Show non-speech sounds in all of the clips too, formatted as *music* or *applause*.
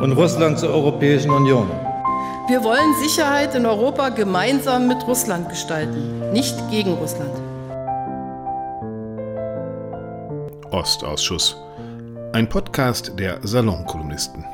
und Russland zur Europäischen Union. Wir wollen Sicherheit in Europa gemeinsam mit Russland gestalten, nicht gegen Russland. Ostausschuss. Ein Podcast der Salonkolumnisten.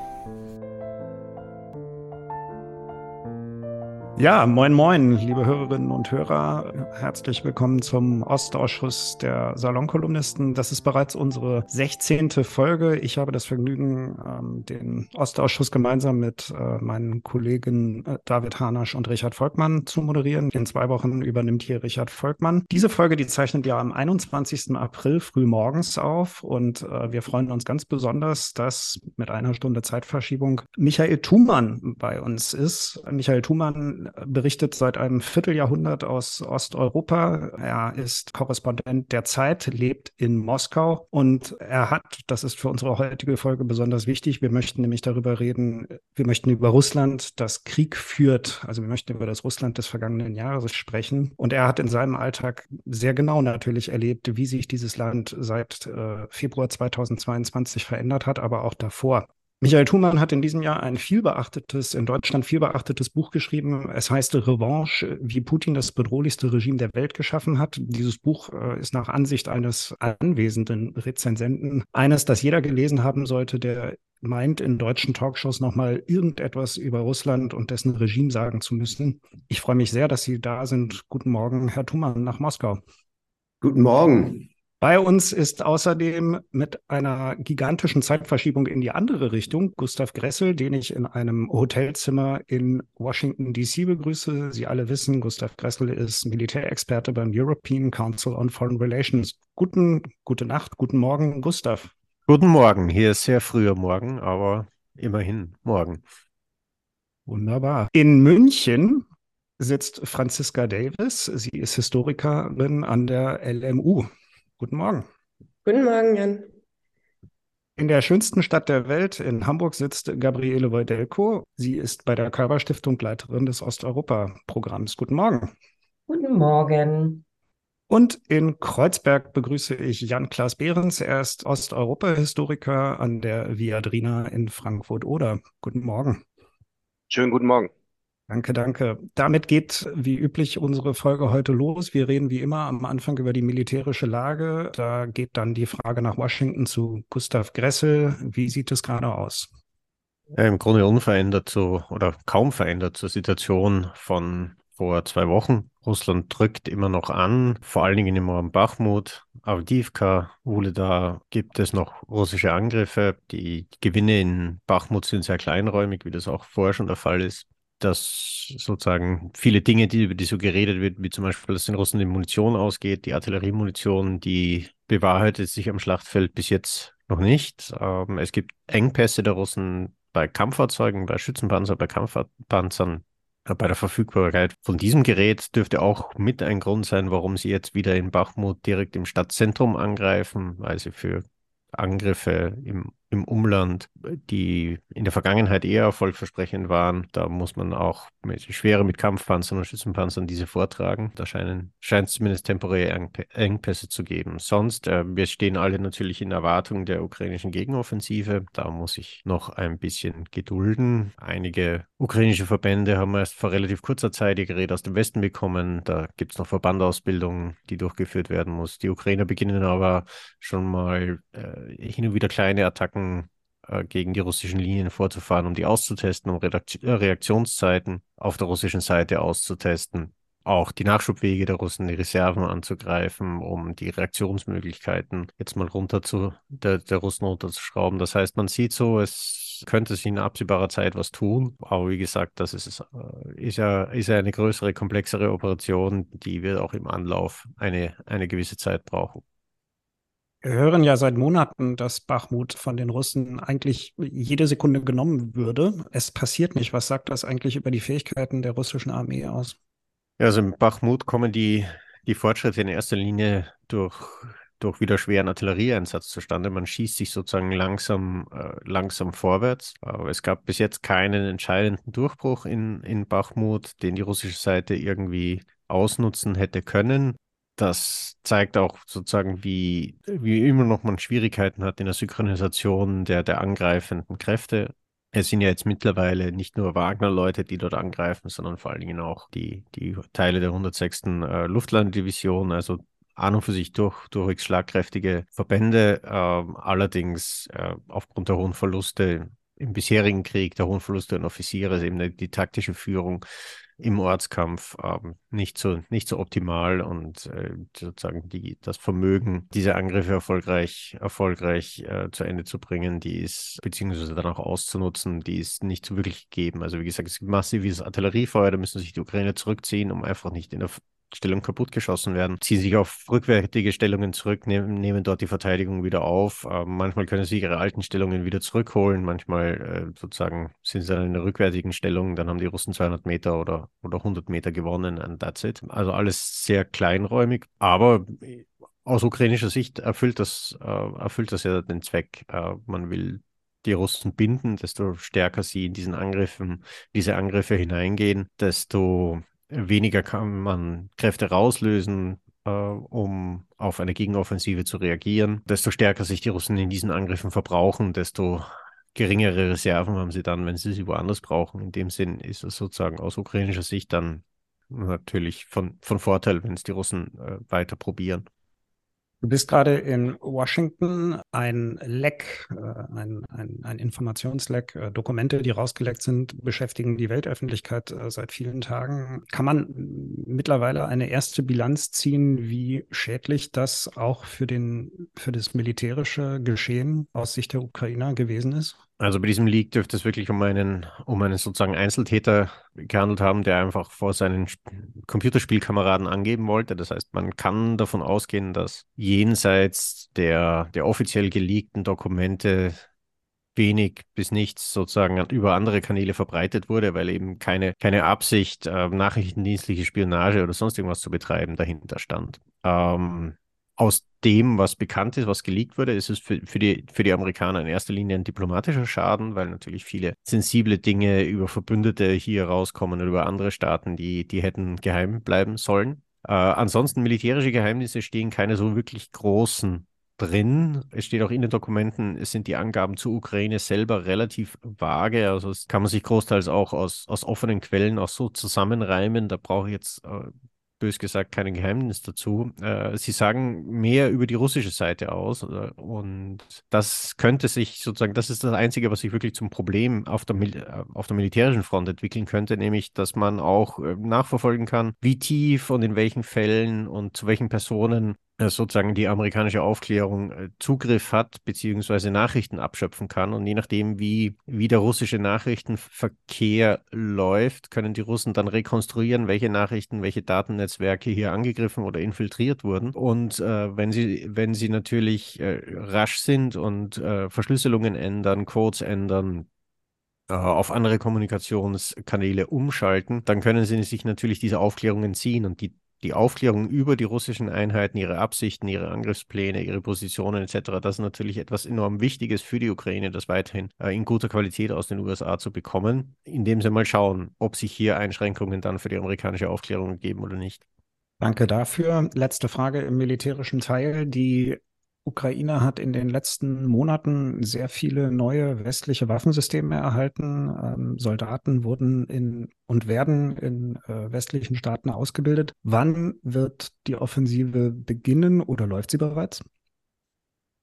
Ja, moin, moin, liebe Hörerinnen und Hörer. Herzlich willkommen zum Ostausschuss der Salonkolumnisten. Das ist bereits unsere 16. Folge. Ich habe das Vergnügen, ähm, den Ostausschuss gemeinsam mit äh, meinen Kollegen äh, David Hanasch und Richard Volkmann zu moderieren. In zwei Wochen übernimmt hier Richard Volkmann. Diese Folge, die zeichnet ja am 21. April früh morgens auf und äh, wir freuen uns ganz besonders, dass mit einer Stunde Zeitverschiebung Michael Thumann bei uns ist. Michael Thumann berichtet seit einem Vierteljahrhundert aus Osteuropa. Er ist Korrespondent der Zeit, lebt in Moskau und er hat, das ist für unsere heutige Folge besonders wichtig, wir möchten nämlich darüber reden, wir möchten über Russland, das Krieg führt, also wir möchten über das Russland des vergangenen Jahres sprechen. Und er hat in seinem Alltag sehr genau natürlich erlebt, wie sich dieses Land seit äh, Februar 2022 verändert hat, aber auch davor. Michael Thumann hat in diesem Jahr ein vielbeachtetes, in Deutschland vielbeachtetes Buch geschrieben. Es heißt Revanche, wie Putin das bedrohlichste Regime der Welt geschaffen hat. Dieses Buch äh, ist nach Ansicht eines anwesenden Rezensenten eines, das jeder gelesen haben sollte, der meint, in deutschen Talkshows nochmal irgendetwas über Russland und dessen Regime sagen zu müssen. Ich freue mich sehr, dass Sie da sind. Guten Morgen, Herr Thumann, nach Moskau. Guten Morgen. Bei uns ist außerdem mit einer gigantischen Zeitverschiebung in die andere Richtung Gustav Gressel, den ich in einem Hotelzimmer in Washington, D.C. begrüße. Sie alle wissen, Gustav Gressel ist Militärexperte beim European Council on Foreign Relations. Guten, gute Nacht, guten Morgen, Gustav. Guten Morgen. Hier ist sehr früher Morgen, aber immerhin morgen. Wunderbar. In München sitzt Franziska Davis. Sie ist Historikerin an der LMU. Guten Morgen. Guten Morgen, Jan. In der schönsten Stadt der Welt, in Hamburg, sitzt Gabriele Wojdelko. Sie ist bei der Körperstiftung Leiterin des Osteuropa-Programms. Guten Morgen. Guten Morgen. Und in Kreuzberg begrüße ich Jan-Klaas Behrens. Er ist Osteuropa-Historiker an der Viadrina in Frankfurt-Oder. Guten Morgen. Schönen guten Morgen. Danke, danke. Damit geht wie üblich unsere Folge heute los. Wir reden wie immer am Anfang über die militärische Lage. Da geht dann die Frage nach Washington zu Gustav Gressel. Wie sieht es gerade aus? Ja, Im Grunde unverändert so oder kaum verändert zur Situation von vor zwei Wochen. Russland drückt immer noch an, vor allen Dingen immer am Bachmut, Avdivka, Uleda gibt es noch russische Angriffe. Die Gewinne in Bachmut sind sehr kleinräumig, wie das auch vorher schon der Fall ist dass sozusagen viele Dinge, die, über die so geredet wird, wie zum Beispiel, dass den Russen die Munition ausgeht, die Artilleriemunition, die bewahrheitet sich am Schlachtfeld bis jetzt noch nicht. Ähm, es gibt Engpässe der Russen bei Kampffahrzeugen, bei Schützenpanzern, bei Kampfpanzern. Äh, bei der Verfügbarkeit von diesem Gerät dürfte auch mit ein Grund sein, warum sie jetzt wieder in Bachmut direkt im Stadtzentrum angreifen, weil sie für Angriffe im im Umland, die in der Vergangenheit eher erfolgversprechend waren. Da muss man auch mit, schwere mit Kampfpanzern und Schützenpanzern diese vortragen. Da scheinen, scheint es zumindest temporäre Engpässe zu geben. Sonst, äh, wir stehen alle natürlich in Erwartung der ukrainischen Gegenoffensive. Da muss ich noch ein bisschen gedulden. Einige ukrainische Verbände haben erst vor relativ kurzer Zeit ihr Gerät aus dem Westen bekommen. Da gibt es noch Verbandausbildung, die durchgeführt werden muss. Die Ukrainer beginnen aber schon mal äh, hin und wieder kleine Attacken Attacken äh, gegen die russischen Linien vorzufahren, um die auszutesten, um Redakt äh, Reaktionszeiten auf der russischen Seite auszutesten, auch die Nachschubwege der Russen, die Reserven anzugreifen, um die Reaktionsmöglichkeiten jetzt mal runter zu, der, der Russen runterzuschrauben. Das heißt, man sieht so, es könnte sich in absehbarer Zeit was tun. Aber wie gesagt, das ist, äh, ist, ja, ist ja eine größere, komplexere Operation, die wird auch im Anlauf eine, eine gewisse Zeit brauchen. Wir hören ja seit Monaten, dass Bachmut von den Russen eigentlich jede Sekunde genommen würde. Es passiert nicht. Was sagt das eigentlich über die Fähigkeiten der russischen Armee aus? Also in Bachmut kommen die, die Fortschritte in erster Linie durch, durch wieder schweren Artillerieeinsatz zustande. Man schießt sich sozusagen langsam, äh, langsam vorwärts. Aber es gab bis jetzt keinen entscheidenden Durchbruch in, in Bachmut, den die russische Seite irgendwie ausnutzen hätte können das zeigt auch sozusagen, wie, wie immer noch man Schwierigkeiten hat in der Synchronisation der, der angreifenden Kräfte. Es sind ja jetzt mittlerweile nicht nur Wagner-Leute, die dort angreifen, sondern vor allen Dingen auch die, die Teile der 106. Äh, Luftlandedivision, also an und für sich durch, durchwegs schlagkräftige Verbände, äh, allerdings äh, aufgrund der hohen Verluste im bisherigen Krieg, der hohen Verluste an Offiziere, ist eben die taktische Führung im Ortskampf ähm, nicht, so, nicht so optimal und äh, sozusagen die, das Vermögen, diese Angriffe erfolgreich, erfolgreich äh, zu Ende zu bringen, die ist, beziehungsweise dann auch auszunutzen, die ist nicht so wirklich gegeben. Also wie gesagt, es gibt massives Artilleriefeuer, da müssen sich die Ukraine zurückziehen, um einfach nicht in der Stellung kaputtgeschossen werden, ziehen sich auf rückwärtige Stellungen zurück, nehmen, nehmen dort die Verteidigung wieder auf. Äh, manchmal können sie ihre alten Stellungen wieder zurückholen, manchmal äh, sozusagen sind sie dann in einer rückwärtigen Stellung, dann haben die Russen 200 Meter oder, oder 100 Meter gewonnen and that's it. Also alles sehr kleinräumig, aber aus ukrainischer Sicht erfüllt das, äh, erfüllt das ja den Zweck. Äh, man will die Russen binden, desto stärker sie in diesen Angriffen, diese Angriffe hineingehen, desto weniger kann man Kräfte rauslösen, äh, um auf eine Gegenoffensive zu reagieren. Desto stärker sich die Russen in diesen Angriffen verbrauchen, desto geringere Reserven haben sie dann, wenn sie sie woanders brauchen. In dem Sinn ist es sozusagen aus ukrainischer Sicht dann natürlich von, von Vorteil, wenn es die Russen äh, weiter probieren. Du bist gerade in Washington. Ein Leck, äh, ein, ein, ein Informationsleck, äh, Dokumente, die rausgeleckt sind, beschäftigen die Weltöffentlichkeit äh, seit vielen Tagen. Kann man mittlerweile eine erste Bilanz ziehen, wie schädlich das auch für, den, für das militärische Geschehen aus Sicht der Ukrainer gewesen ist? Also bei diesem Leak dürfte es wirklich um einen, um einen sozusagen Einzeltäter gehandelt haben, der einfach vor seinen Computerspielkameraden angeben wollte. Das heißt, man kann davon ausgehen, dass jenseits der, der offiziell geleakten Dokumente wenig bis nichts sozusagen über andere Kanäle verbreitet wurde, weil eben keine, keine Absicht, äh, nachrichtendienstliche Spionage oder sonst irgendwas zu betreiben dahinter stand. Ähm, aus dem, was bekannt ist, was geleakt wurde, ist es für, für, die, für die Amerikaner in erster Linie ein diplomatischer Schaden, weil natürlich viele sensible Dinge über Verbündete hier rauskommen und über andere Staaten, die, die hätten geheim bleiben sollen. Äh, ansonsten militärische Geheimnisse stehen keine so wirklich großen drin. Es steht auch in den Dokumenten, es sind die Angaben zur Ukraine selber relativ vage. Also das kann man sich großteils auch aus, aus offenen Quellen auch so zusammenreimen. Da brauche ich jetzt äh, bös gesagt kein Geheimnis dazu. Äh, sie sagen mehr über die russische Seite aus äh, und das könnte sich sozusagen, das ist das Einzige, was sich wirklich zum Problem auf der, äh, auf der militärischen Front entwickeln könnte, nämlich, dass man auch nachverfolgen kann, wie tief und in welchen Fällen und zu welchen Personen sozusagen die amerikanische Aufklärung äh, Zugriff hat, beziehungsweise Nachrichten abschöpfen kann. Und je nachdem, wie, wie der russische Nachrichtenverkehr läuft, können die Russen dann rekonstruieren, welche Nachrichten, welche Datennetzwerke hier angegriffen oder infiltriert wurden. Und äh, wenn, sie, wenn sie natürlich äh, rasch sind und äh, Verschlüsselungen ändern, Codes ändern, äh, auf andere Kommunikationskanäle umschalten, dann können sie sich natürlich diese Aufklärungen ziehen und die die Aufklärung über die russischen Einheiten, ihre Absichten, ihre Angriffspläne, ihre Positionen etc., das ist natürlich etwas enorm Wichtiges für die Ukraine, das weiterhin äh, in guter Qualität aus den USA zu bekommen, indem sie mal schauen, ob sich hier Einschränkungen dann für die amerikanische Aufklärung geben oder nicht. Danke dafür. Letzte Frage im militärischen Teil. Die Ukraine hat in den letzten Monaten sehr viele neue westliche Waffensysteme erhalten. Ähm, Soldaten wurden in und werden in äh, westlichen Staaten ausgebildet. Wann wird die Offensive beginnen oder läuft sie bereits?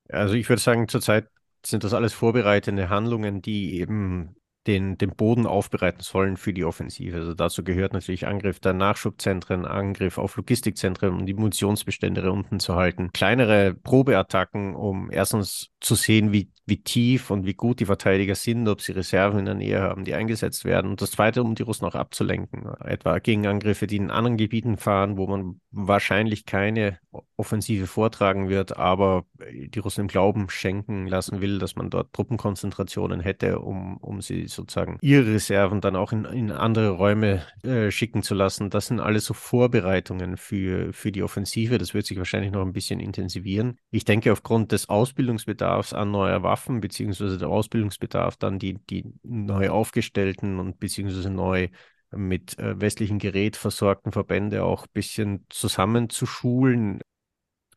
Also ich würde sagen, zurzeit sind das alles vorbereitende Handlungen, die eben den, den Boden aufbereiten sollen für die Offensive. Also dazu gehört natürlich Angriff der Nachschubzentren, Angriff auf Logistikzentren, um die Munitionsbestände unten zu halten. Kleinere Probeattacken, um erstens zu sehen, wie, wie tief und wie gut die Verteidiger sind, ob sie Reserven in der Nähe haben, die eingesetzt werden. Und das Zweite, um die Russen auch abzulenken. Etwa Gegenangriffe, die in anderen Gebieten fahren, wo man wahrscheinlich keine Offensive vortragen wird, aber die Russen im Glauben schenken lassen will, dass man dort Truppenkonzentrationen hätte, um, um sie sozusagen ihre Reserven dann auch in, in andere Räume äh, schicken zu lassen. Das sind alles so Vorbereitungen für, für die Offensive. Das wird sich wahrscheinlich noch ein bisschen intensivieren. Ich denke, aufgrund des Ausbildungsbedarfs an neuer Waffen, beziehungsweise der Ausbildungsbedarf dann die, die neu aufgestellten und beziehungsweise neu mit äh, westlichem Gerät versorgten Verbände auch ein bisschen zusammenzuschulen,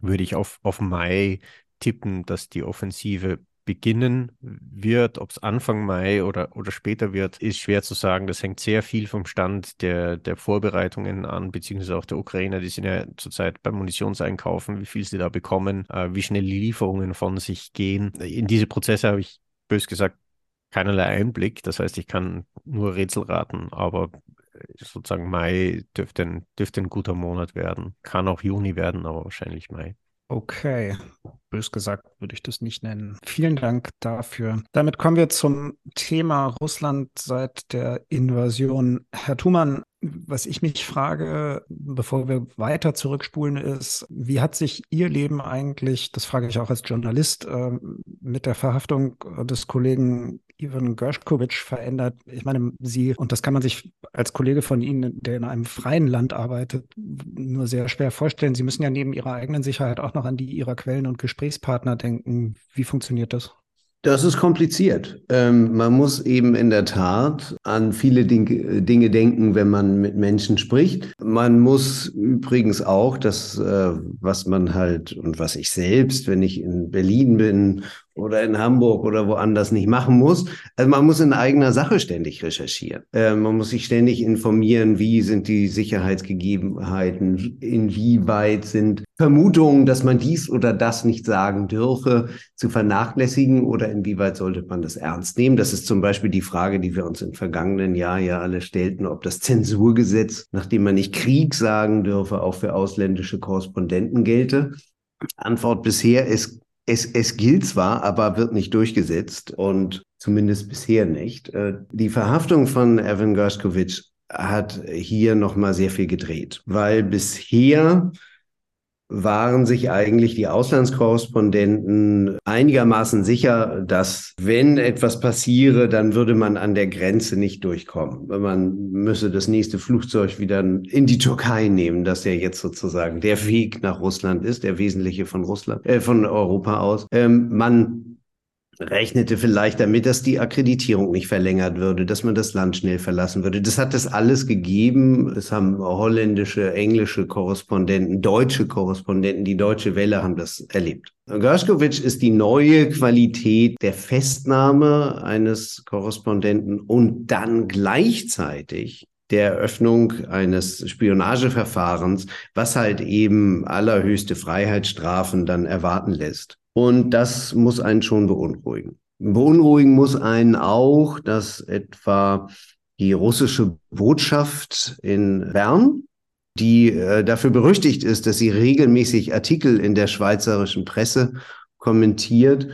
würde ich auf, auf Mai tippen, dass die Offensive beginnen wird. Ob es Anfang Mai oder, oder später wird, ist schwer zu sagen. Das hängt sehr viel vom Stand der, der Vorbereitungen an, beziehungsweise auch der Ukrainer. Die sind ja zurzeit beim Munitionseinkaufen, wie viel sie da bekommen, äh, wie schnell die Lieferungen von sich gehen. In diese Prozesse habe ich bös gesagt keinerlei Einblick. Das heißt, ich kann nur Rätsel raten, aber sozusagen Mai dürfte ein, dürfte ein guter Monat werden. Kann auch Juni werden, aber wahrscheinlich Mai. Okay, bös gesagt würde ich das nicht nennen. Vielen Dank dafür. Damit kommen wir zum Thema Russland seit der Invasion. Herr Thumann, was ich mich frage, bevor wir weiter zurückspulen, ist, wie hat sich Ihr Leben eigentlich, das frage ich auch als Journalist, äh, mit der Verhaftung des Kollegen Ivan Gershkovich verändert? Ich meine, Sie, und das kann man sich als Kollege von Ihnen, der in einem freien Land arbeitet, nur sehr schwer vorstellen. Sie müssen ja neben Ihrer eigenen Sicherheit auch noch an die Ihrer Quellen und Gesprächspartner denken. Wie funktioniert das? Das ist kompliziert. Ähm, man muss eben in der Tat an viele Ding Dinge denken, wenn man mit Menschen spricht. Man muss übrigens auch das, äh, was man halt und was ich selbst, wenn ich in Berlin bin oder in Hamburg oder woanders nicht machen muss. Also man muss in eigener Sache ständig recherchieren. Äh, man muss sich ständig informieren, wie sind die Sicherheitsgegebenheiten, inwieweit sind Vermutungen, dass man dies oder das nicht sagen dürfe, zu vernachlässigen oder inwieweit sollte man das ernst nehmen. Das ist zum Beispiel die Frage, die wir uns im vergangenen Jahr ja alle stellten, ob das Zensurgesetz, nachdem man nicht Krieg sagen dürfe, auch für ausländische Korrespondenten gelte. Antwort bisher ist es, es gilt zwar, aber wird nicht durchgesetzt und zumindest bisher nicht. Äh, die Verhaftung von Evan Gershkovich hat hier nochmal sehr viel gedreht, weil bisher waren sich eigentlich die Auslandskorrespondenten einigermaßen sicher, dass wenn etwas passiere, dann würde man an der Grenze nicht durchkommen. Man müsse das nächste Flugzeug wieder in die Türkei nehmen, dass ja jetzt sozusagen der Weg nach Russland ist, der wesentliche von Russland, äh, von Europa aus. Ähm, man rechnete vielleicht damit, dass die Akkreditierung nicht verlängert würde, dass man das Land schnell verlassen würde. Das hat es alles gegeben. Das haben holländische, englische Korrespondenten, deutsche Korrespondenten, die deutsche Welle haben das erlebt. Gershkovich ist die neue Qualität der Festnahme eines Korrespondenten und dann gleichzeitig der Eröffnung eines Spionageverfahrens, was halt eben allerhöchste Freiheitsstrafen dann erwarten lässt. Und das muss einen schon beunruhigen. Beunruhigen muss einen auch, dass etwa die russische Botschaft in Bern, die äh, dafür berüchtigt ist, dass sie regelmäßig Artikel in der schweizerischen Presse kommentiert,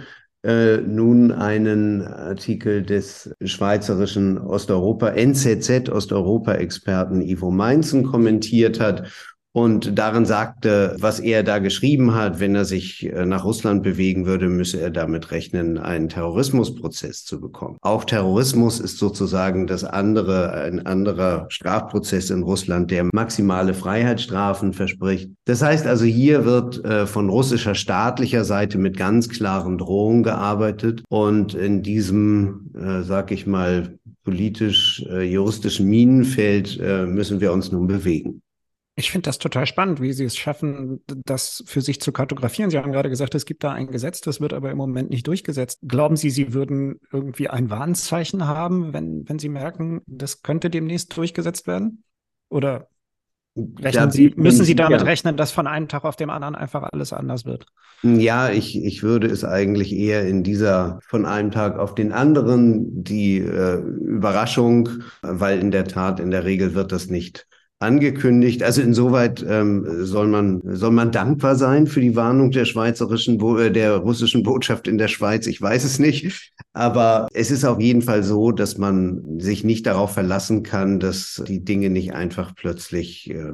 äh, nun einen Artikel des schweizerischen Osteuropa, NZZ Osteuropa-Experten Ivo Mainzen kommentiert hat und darin sagte, was er da geschrieben hat, wenn er sich äh, nach Russland bewegen würde, müsse er damit rechnen, einen Terrorismusprozess zu bekommen. Auch Terrorismus ist sozusagen das andere, ein anderer Strafprozess in Russland, der maximale Freiheitsstrafen verspricht. Das heißt also, hier wird äh, von russischer staatlicher Seite mit ganz klaren Drohungen gearbeitet und in diesem, äh, sag ich mal, politisch-juristischen Minenfeld müssen wir uns nun bewegen. Ich finde das total spannend, wie Sie es schaffen, das für sich zu kartografieren. Sie haben gerade gesagt, es gibt da ein Gesetz, das wird aber im Moment nicht durchgesetzt. Glauben Sie, Sie würden irgendwie ein Warnzeichen haben, wenn, wenn Sie merken, das könnte demnächst durchgesetzt werden? Oder rechnen Sie, müssen Sie damit ja. rechnen, dass von einem Tag auf dem anderen einfach alles anders wird? Ja, ich, ich würde es eigentlich eher in dieser von einem Tag auf den anderen die äh, Überraschung, weil in der Tat in der Regel wird das nicht angekündigt. Also insoweit ähm, soll man soll man dankbar sein für die Warnung der schweizerischen äh, der russischen Botschaft in der Schweiz. Ich weiß es nicht, aber es ist auf jeden Fall so, dass man sich nicht darauf verlassen kann, dass die Dinge nicht einfach plötzlich äh,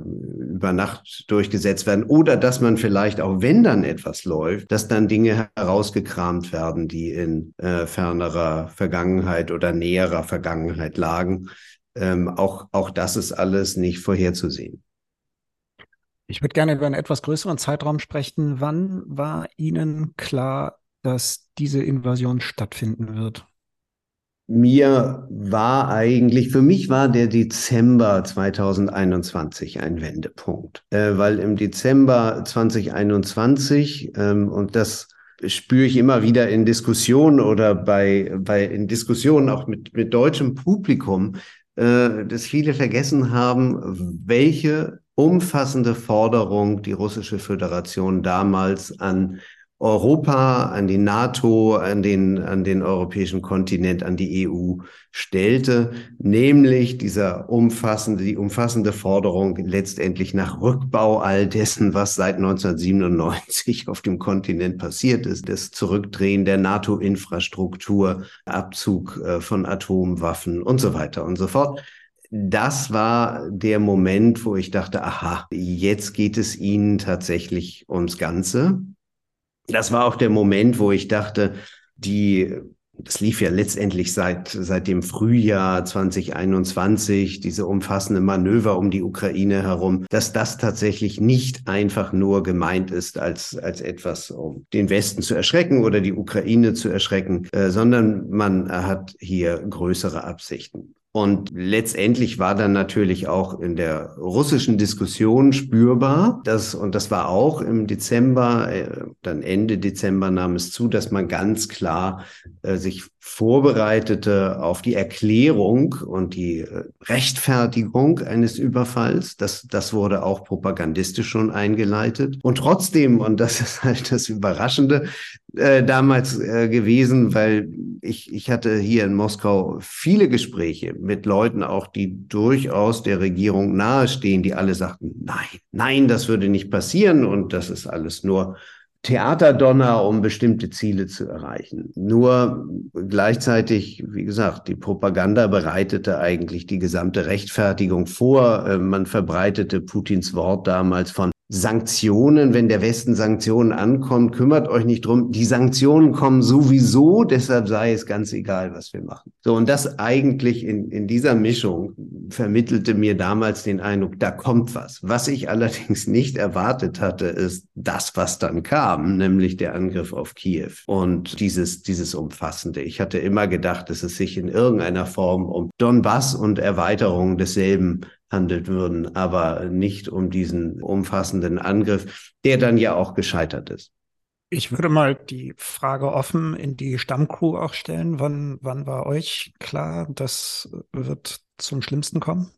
über Nacht durchgesetzt werden oder dass man vielleicht auch wenn dann etwas läuft, dass dann Dinge herausgekramt werden, die in äh, fernerer Vergangenheit oder näherer Vergangenheit lagen ähm, auch, auch das ist alles nicht vorherzusehen. Ich würde gerne über einen etwas größeren Zeitraum sprechen. Wann war Ihnen klar, dass diese Invasion stattfinden wird? Mir war eigentlich, für mich war der Dezember 2021 ein Wendepunkt, äh, weil im Dezember 2021, ähm, und das spüre ich immer wieder in Diskussionen oder bei, bei in Diskussionen auch mit, mit deutschem Publikum, äh, dass viele vergessen haben, welche umfassende Forderung die russische Föderation damals an Europa, an die NATO, an den, an den europäischen Kontinent, an die EU stellte, nämlich dieser umfassende, die umfassende Forderung letztendlich nach Rückbau all dessen, was seit 1997 auf dem Kontinent passiert ist, das Zurückdrehen der NATO-Infrastruktur, Abzug äh, von Atomwaffen und so weiter und so fort. Das war der Moment, wo ich dachte, aha, jetzt geht es ihnen tatsächlich ums Ganze das war auch der Moment, wo ich dachte, die, das lief ja letztendlich seit, seit dem Frühjahr 2021, diese umfassende Manöver um die Ukraine herum, dass das tatsächlich nicht einfach nur gemeint ist als, als etwas, um den Westen zu erschrecken oder die Ukraine zu erschrecken, äh, sondern man hat hier größere Absichten. Und letztendlich war dann natürlich auch in der russischen Diskussion spürbar, dass, und das war auch im Dezember, äh, dann Ende Dezember nahm es zu, dass man ganz klar äh, sich vorbereitete auf die Erklärung und die äh, Rechtfertigung eines Überfalls. Das, das wurde auch propagandistisch schon eingeleitet. Und trotzdem, und das ist halt das Überraschende, äh, damals äh, gewesen, weil ich, ich hatte hier in Moskau viele Gespräche mit Leuten auch, die durchaus der Regierung nahestehen, die alle sagten, nein, nein, das würde nicht passieren und das ist alles nur Theaterdonner, um bestimmte Ziele zu erreichen. Nur gleichzeitig, wie gesagt, die Propaganda bereitete eigentlich die gesamte Rechtfertigung vor. Äh, man verbreitete Putins Wort damals von Sanktionen, wenn der Westen Sanktionen ankommt, kümmert euch nicht drum. Die Sanktionen kommen sowieso, deshalb sei es ganz egal, was wir machen. So, und das eigentlich in, in dieser Mischung vermittelte mir damals den Eindruck, da kommt was. Was ich allerdings *laughs* nicht erwartet hatte, ist das, was dann kam, nämlich der Angriff auf Kiew und dieses, dieses Umfassende. Ich hatte immer gedacht, dass es sich in irgendeiner Form um Donbass und Erweiterung desselben handelt würden, aber nicht um diesen umfassenden Angriff, der dann ja auch gescheitert ist. Ich würde mal die Frage offen in die Stammcrew auch stellen. Wann, wann war euch klar, das wird zum Schlimmsten kommen?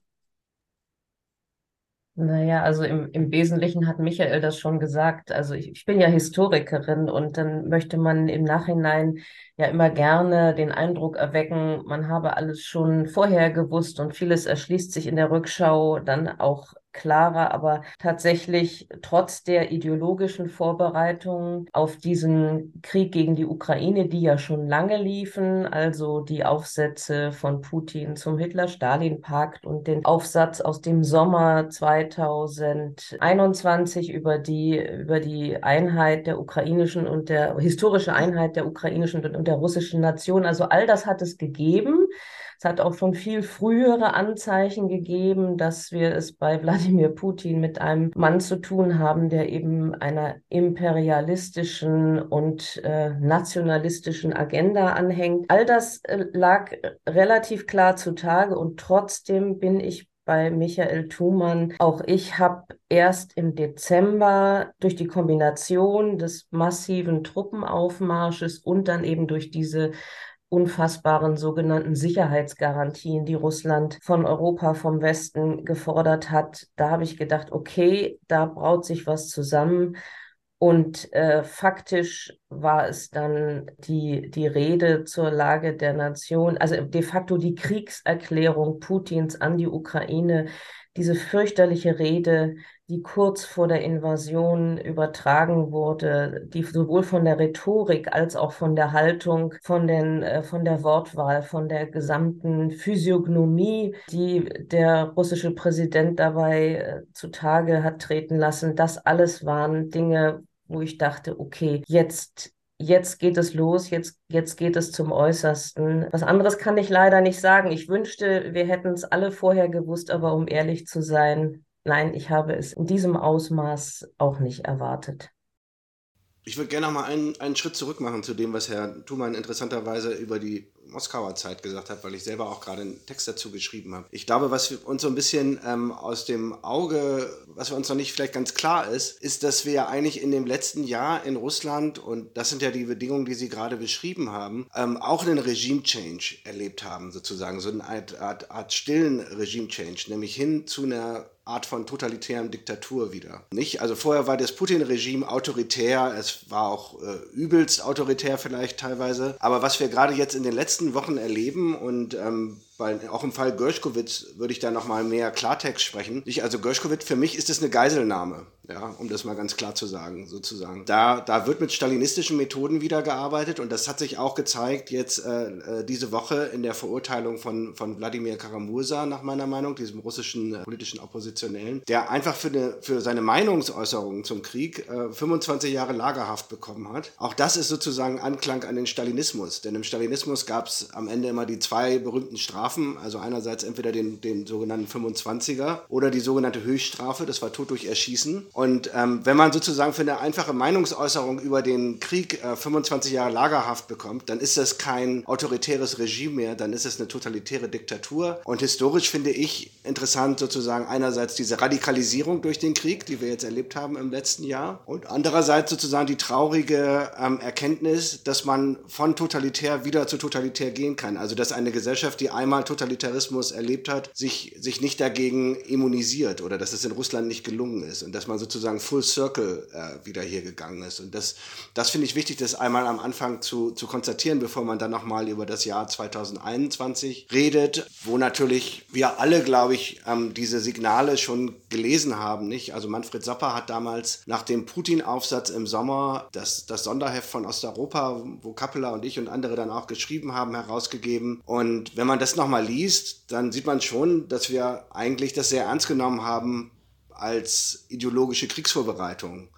Naja, also im, im Wesentlichen hat Michael das schon gesagt. Also ich, ich bin ja Historikerin und dann möchte man im Nachhinein ja immer gerne den Eindruck erwecken, man habe alles schon vorher gewusst und vieles erschließt sich in der Rückschau dann auch klarer, aber tatsächlich trotz der ideologischen Vorbereitungen auf diesen Krieg gegen die Ukraine, die ja schon lange liefen, also die Aufsätze von Putin zum Hitler-Stalin-Pakt und den Aufsatz aus dem Sommer 2021 über die, über die Einheit der ukrainischen und der historische Einheit der ukrainischen und der russischen Nation. Also all das hat es gegeben. Es hat auch schon viel frühere Anzeichen gegeben, dass wir es bei Wladimir Putin mit einem Mann zu tun haben, der eben einer imperialistischen und äh, nationalistischen Agenda anhängt. All das äh, lag relativ klar zutage und trotzdem bin ich bei Michael Thumann. Auch ich habe erst im Dezember durch die Kombination des massiven Truppenaufmarsches und dann eben durch diese unfassbaren sogenannten Sicherheitsgarantien, die Russland von Europa, vom Westen gefordert hat. Da habe ich gedacht, okay, da braut sich was zusammen. Und äh, faktisch war es dann die, die Rede zur Lage der Nation, also de facto die Kriegserklärung Putins an die Ukraine, diese fürchterliche Rede, die kurz vor der Invasion übertragen wurde, die sowohl von der Rhetorik als auch von der Haltung, von, den, äh, von der Wortwahl, von der gesamten Physiognomie, die der russische Präsident dabei äh, zutage hat treten lassen, das alles waren Dinge, wo ich dachte, okay, jetzt jetzt geht es los, jetzt, jetzt geht es zum Äußersten. Was anderes kann ich leider nicht sagen. Ich wünschte, wir hätten es alle vorher gewusst, aber um ehrlich zu sein, nein, ich habe es in diesem Ausmaß auch nicht erwartet. Ich würde gerne noch mal einen, einen Schritt zurück machen zu dem, was Herr Thumann interessanterweise über die Moskauer Zeit gesagt hat, weil ich selber auch gerade einen Text dazu geschrieben habe. Ich glaube, was uns so ein bisschen ähm, aus dem Auge, was uns noch nicht vielleicht ganz klar ist, ist, dass wir ja eigentlich in dem letzten Jahr in Russland, und das sind ja die Bedingungen, die Sie gerade beschrieben haben, ähm, auch einen Regime-Change erlebt haben, sozusagen, so eine Art, Art, Art stillen Regime-Change, nämlich hin zu einer Art von totalitären Diktatur wieder. Nicht? Also vorher war das Putin-Regime autoritär, es war auch äh, übelst autoritär vielleicht teilweise. Aber was wir gerade jetzt in den letzten Wochen erleben und ähm, weil auch im Fall Gershkovitz würde ich da nochmal mehr Klartext sprechen. Ich, also Gershkovitz, für mich ist das eine Geiselnahme, ja, um das mal ganz klar zu sagen, sozusagen. Da, da wird mit stalinistischen Methoden wieder gearbeitet und das hat sich auch gezeigt jetzt äh, äh diese Woche in der Verurteilung von, von Wladimir Karamursa, nach meiner Meinung, diesem russischen äh, politischen Oppositionellen, der einfach für, eine, für seine Meinungsäußerungen zum Krieg äh, 25 Jahre Lagerhaft bekommen hat. Auch das ist sozusagen Anklang an den Stalinismus, denn im Stalinismus gab es am Ende immer die zwei berühmten Strafen, also einerseits entweder den, den sogenannten 25er oder die sogenannte Höchststrafe, das war Tod durch Erschießen. Und ähm, wenn man sozusagen für eine einfache Meinungsäußerung über den Krieg äh, 25 Jahre Lagerhaft bekommt, dann ist das kein autoritäres Regime mehr, dann ist es eine totalitäre Diktatur. Und historisch finde ich interessant sozusagen einerseits diese Radikalisierung durch den Krieg, die wir jetzt erlebt haben im letzten Jahr, und andererseits sozusagen die traurige ähm, Erkenntnis, dass man von totalitär wieder zu totalitär gehen kann. Also dass eine Gesellschaft, die einmal Totalitarismus erlebt hat, sich, sich nicht dagegen immunisiert oder dass es in Russland nicht gelungen ist und dass man sozusagen Full Circle äh, wieder hier gegangen ist. Und das, das finde ich wichtig, das einmal am Anfang zu, zu konstatieren, bevor man dann nochmal über das Jahr 2021 redet, wo natürlich wir alle, glaube ich, ähm, diese Signale schon gelesen haben. Nicht? Also Manfred Sapper hat damals nach dem Putin-Aufsatz im Sommer das, das Sonderheft von Osteuropa, wo Kappeler und ich und andere dann auch geschrieben haben, herausgegeben. Und wenn man das noch nochmal liest, dann sieht man schon, dass wir eigentlich das sehr ernst genommen haben als ideologische Kriegsvorbereitung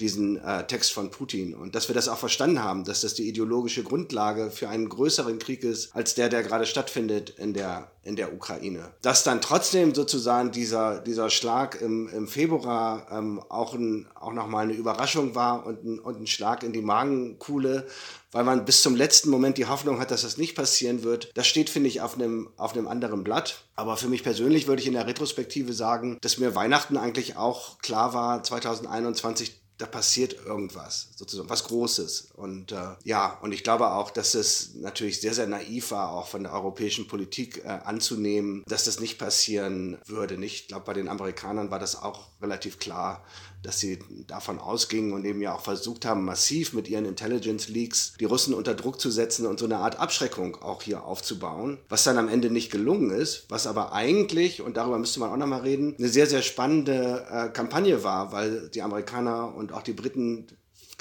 diesen äh, Text von Putin und dass wir das auch verstanden haben, dass das die ideologische Grundlage für einen größeren Krieg ist als der, der gerade stattfindet in der, in der Ukraine. Dass dann trotzdem sozusagen dieser, dieser Schlag im, im Februar ähm, auch, ein, auch nochmal eine Überraschung war und ein, und ein Schlag in die Magenkuhle, weil man bis zum letzten Moment die Hoffnung hat, dass das nicht passieren wird. Das steht, finde ich, auf einem, auf einem anderen Blatt. Aber für mich persönlich würde ich in der Retrospektive sagen, dass mir Weihnachten eigentlich auch klar war, 2021, da passiert irgendwas, sozusagen was Großes. Und äh, ja, und ich glaube auch, dass es natürlich sehr, sehr naiv war, auch von der europäischen Politik äh, anzunehmen, dass das nicht passieren würde. Nicht? Ich glaube, bei den Amerikanern war das auch relativ klar, dass sie davon ausgingen und eben ja auch versucht haben, massiv mit ihren Intelligence Leaks die Russen unter Druck zu setzen und so eine Art Abschreckung auch hier aufzubauen, was dann am Ende nicht gelungen ist, was aber eigentlich, und darüber müsste man auch nochmal reden, eine sehr, sehr spannende äh, Kampagne war, weil die Amerikaner und auch die Briten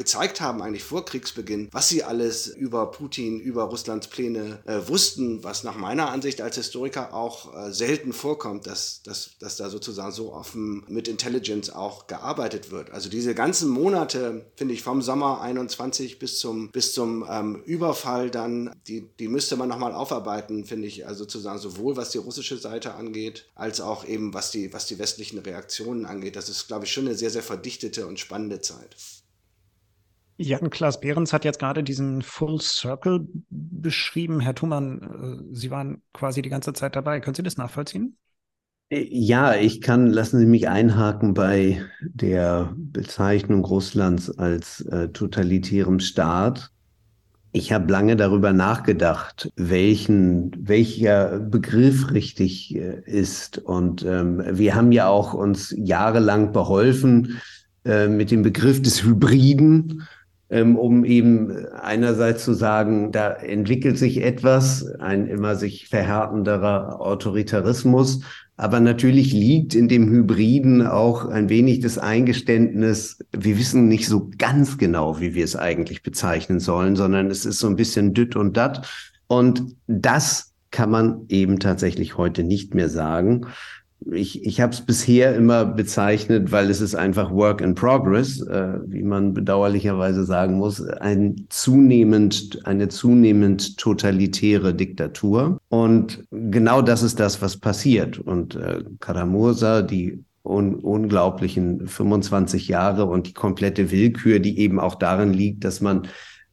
gezeigt haben, eigentlich vor Kriegsbeginn, was sie alles über Putin, über Russlands Pläne äh, wussten, was nach meiner Ansicht als Historiker auch äh, selten vorkommt, dass, dass, dass da sozusagen so offen mit Intelligence auch gearbeitet wird. Also diese ganzen Monate, finde ich, vom Sommer 21 bis zum, bis zum ähm, Überfall dann, die, die müsste man nochmal aufarbeiten, finde ich, also sozusagen sowohl was die russische Seite angeht, als auch eben was die, was die westlichen Reaktionen angeht. Das ist, glaube ich, schon eine sehr, sehr verdichtete und spannende Zeit. Jan-Klaas Behrens hat jetzt gerade diesen Full Circle beschrieben. Herr Thumann, äh, Sie waren quasi die ganze Zeit dabei. Können Sie das nachvollziehen? Äh, ja, ich kann, lassen Sie mich einhaken bei der Bezeichnung Russlands als äh, totalitärem Staat. Ich habe lange darüber nachgedacht, welchen, welcher Begriff richtig äh, ist. Und ähm, wir haben ja auch uns jahrelang beholfen äh, mit dem Begriff des Hybriden um eben einerseits zu sagen, da entwickelt sich etwas, ein immer sich verhärtenderer Autoritarismus, aber natürlich liegt in dem Hybriden auch ein wenig das Eingeständnis, wir wissen nicht so ganz genau, wie wir es eigentlich bezeichnen sollen, sondern es ist so ein bisschen dütt und dat. Und das kann man eben tatsächlich heute nicht mehr sagen ich, ich habe es bisher immer bezeichnet, weil es ist einfach Work in Progress, äh, wie man bedauerlicherweise sagen muss, ein zunehmend, eine zunehmend totalitäre Diktatur. Und genau das ist das, was passiert. Und äh, Karamursa, die un unglaublichen 25 Jahre und die komplette Willkür, die eben auch darin liegt, dass man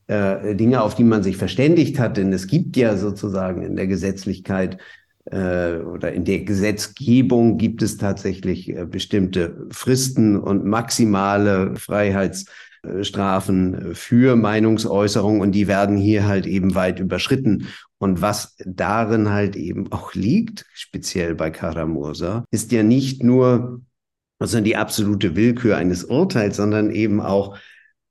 äh, Dinge, auf die man sich verständigt hat, denn es gibt ja sozusagen in der Gesetzlichkeit oder in der Gesetzgebung gibt es tatsächlich äh, bestimmte Fristen und maximale Freiheitsstrafen für Meinungsäußerung und die werden hier halt eben weit überschritten. Und was darin halt eben auch liegt, speziell bei Karamursa, ist ja nicht nur also die absolute Willkür eines Urteils, sondern eben auch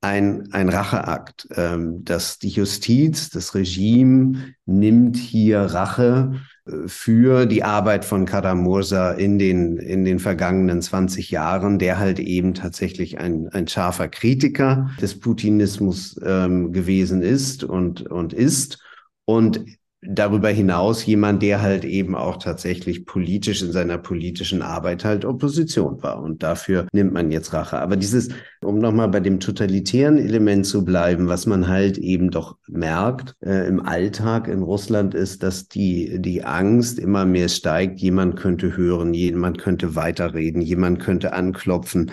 ein, ein Racheakt, ähm, dass die Justiz, das Regime nimmt hier Rache für die Arbeit von Karamursa in den, in den vergangenen 20 Jahren, der halt eben tatsächlich ein, ein scharfer Kritiker des Putinismus ähm, gewesen ist und, und ist. Und darüber hinaus jemand, der halt eben auch tatsächlich politisch in seiner politischen Arbeit halt Opposition war. Und dafür nimmt man jetzt Rache. Aber dieses, um nochmal bei dem totalitären Element zu bleiben, was man halt eben doch merkt äh, im Alltag in Russland ist, dass die, die Angst immer mehr steigt. Jemand könnte hören, jemand könnte weiterreden, jemand könnte anklopfen,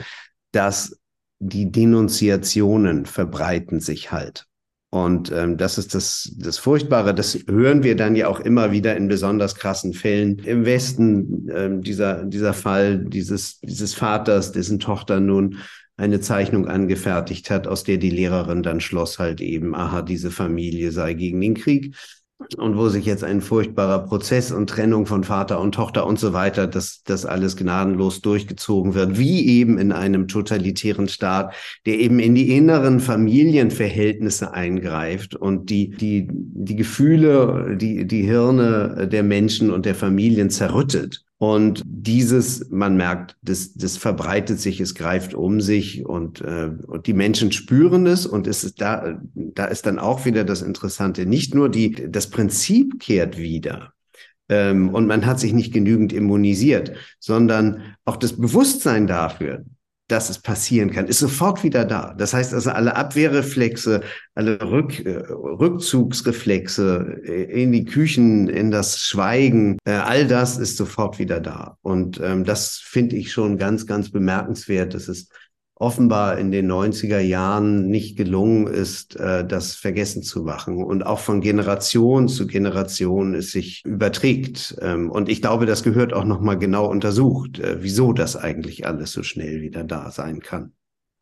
dass die Denunziationen verbreiten sich halt. Und ähm, das ist das, das Furchtbare. Das hören wir dann ja auch immer wieder in besonders krassen Fällen. Im Westen ähm, dieser, dieser Fall dieses, dieses Vaters, dessen Tochter nun eine Zeichnung angefertigt hat, aus der die Lehrerin dann schloss halt eben, aha, diese Familie sei gegen den Krieg und wo sich jetzt ein furchtbarer Prozess und Trennung von Vater und Tochter und so weiter, dass das alles gnadenlos durchgezogen wird, wie eben in einem totalitären Staat, der eben in die inneren Familienverhältnisse eingreift und die, die, die Gefühle, die, die Hirne der Menschen und der Familien zerrüttet. Und dieses, man merkt, das, das verbreitet sich, es greift um sich und, äh, und die Menschen spüren es und es ist da, da ist dann auch wieder das Interessante. Nicht nur die, das Prinzip kehrt wieder, ähm, und man hat sich nicht genügend immunisiert, sondern auch das Bewusstsein dafür, dass es passieren kann, ist sofort wieder da. Das heißt also, alle Abwehrreflexe, alle Rück, äh, Rückzugsreflexe äh, in die Küchen, in das Schweigen, äh, all das ist sofort wieder da. Und ähm, das finde ich schon ganz, ganz bemerkenswert. Das ist offenbar in den 90er Jahren nicht gelungen ist, äh, das vergessen zu machen und auch von Generation zu Generation es sich überträgt. Ähm, und ich glaube, das gehört auch nochmal genau untersucht, äh, wieso das eigentlich alles so schnell wieder da sein kann.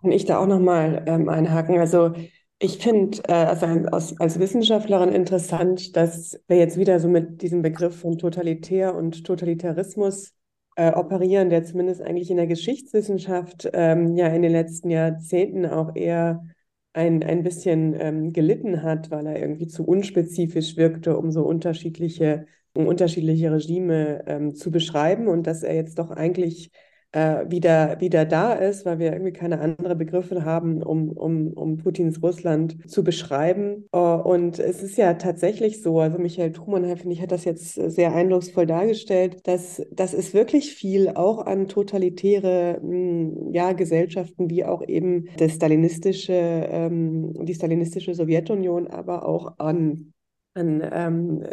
Kann ich da auch nochmal ähm, einhaken? Also ich finde äh, also als, als Wissenschaftlerin interessant, dass wir jetzt wieder so mit diesem Begriff von Totalitär und Totalitarismus äh, operieren, der zumindest eigentlich in der Geschichtswissenschaft ähm, ja in den letzten Jahrzehnten auch eher ein, ein bisschen ähm, gelitten hat, weil er irgendwie zu unspezifisch wirkte, um so unterschiedliche, um unterschiedliche Regime ähm, zu beschreiben und dass er jetzt doch eigentlich äh, wieder, wieder da ist, weil wir irgendwie keine anderen Begriffe haben, um, um, um Putins Russland zu beschreiben. Uh, und es ist ja tatsächlich so, also Michael Trumann, finde ich, hat das jetzt sehr eindrucksvoll dargestellt, dass, dass es wirklich viel auch an totalitäre mh, hm, ja, Gesellschaften wie auch eben das stalinistische, ähm, die stalinistische Sowjetunion, aber auch an, an ähm,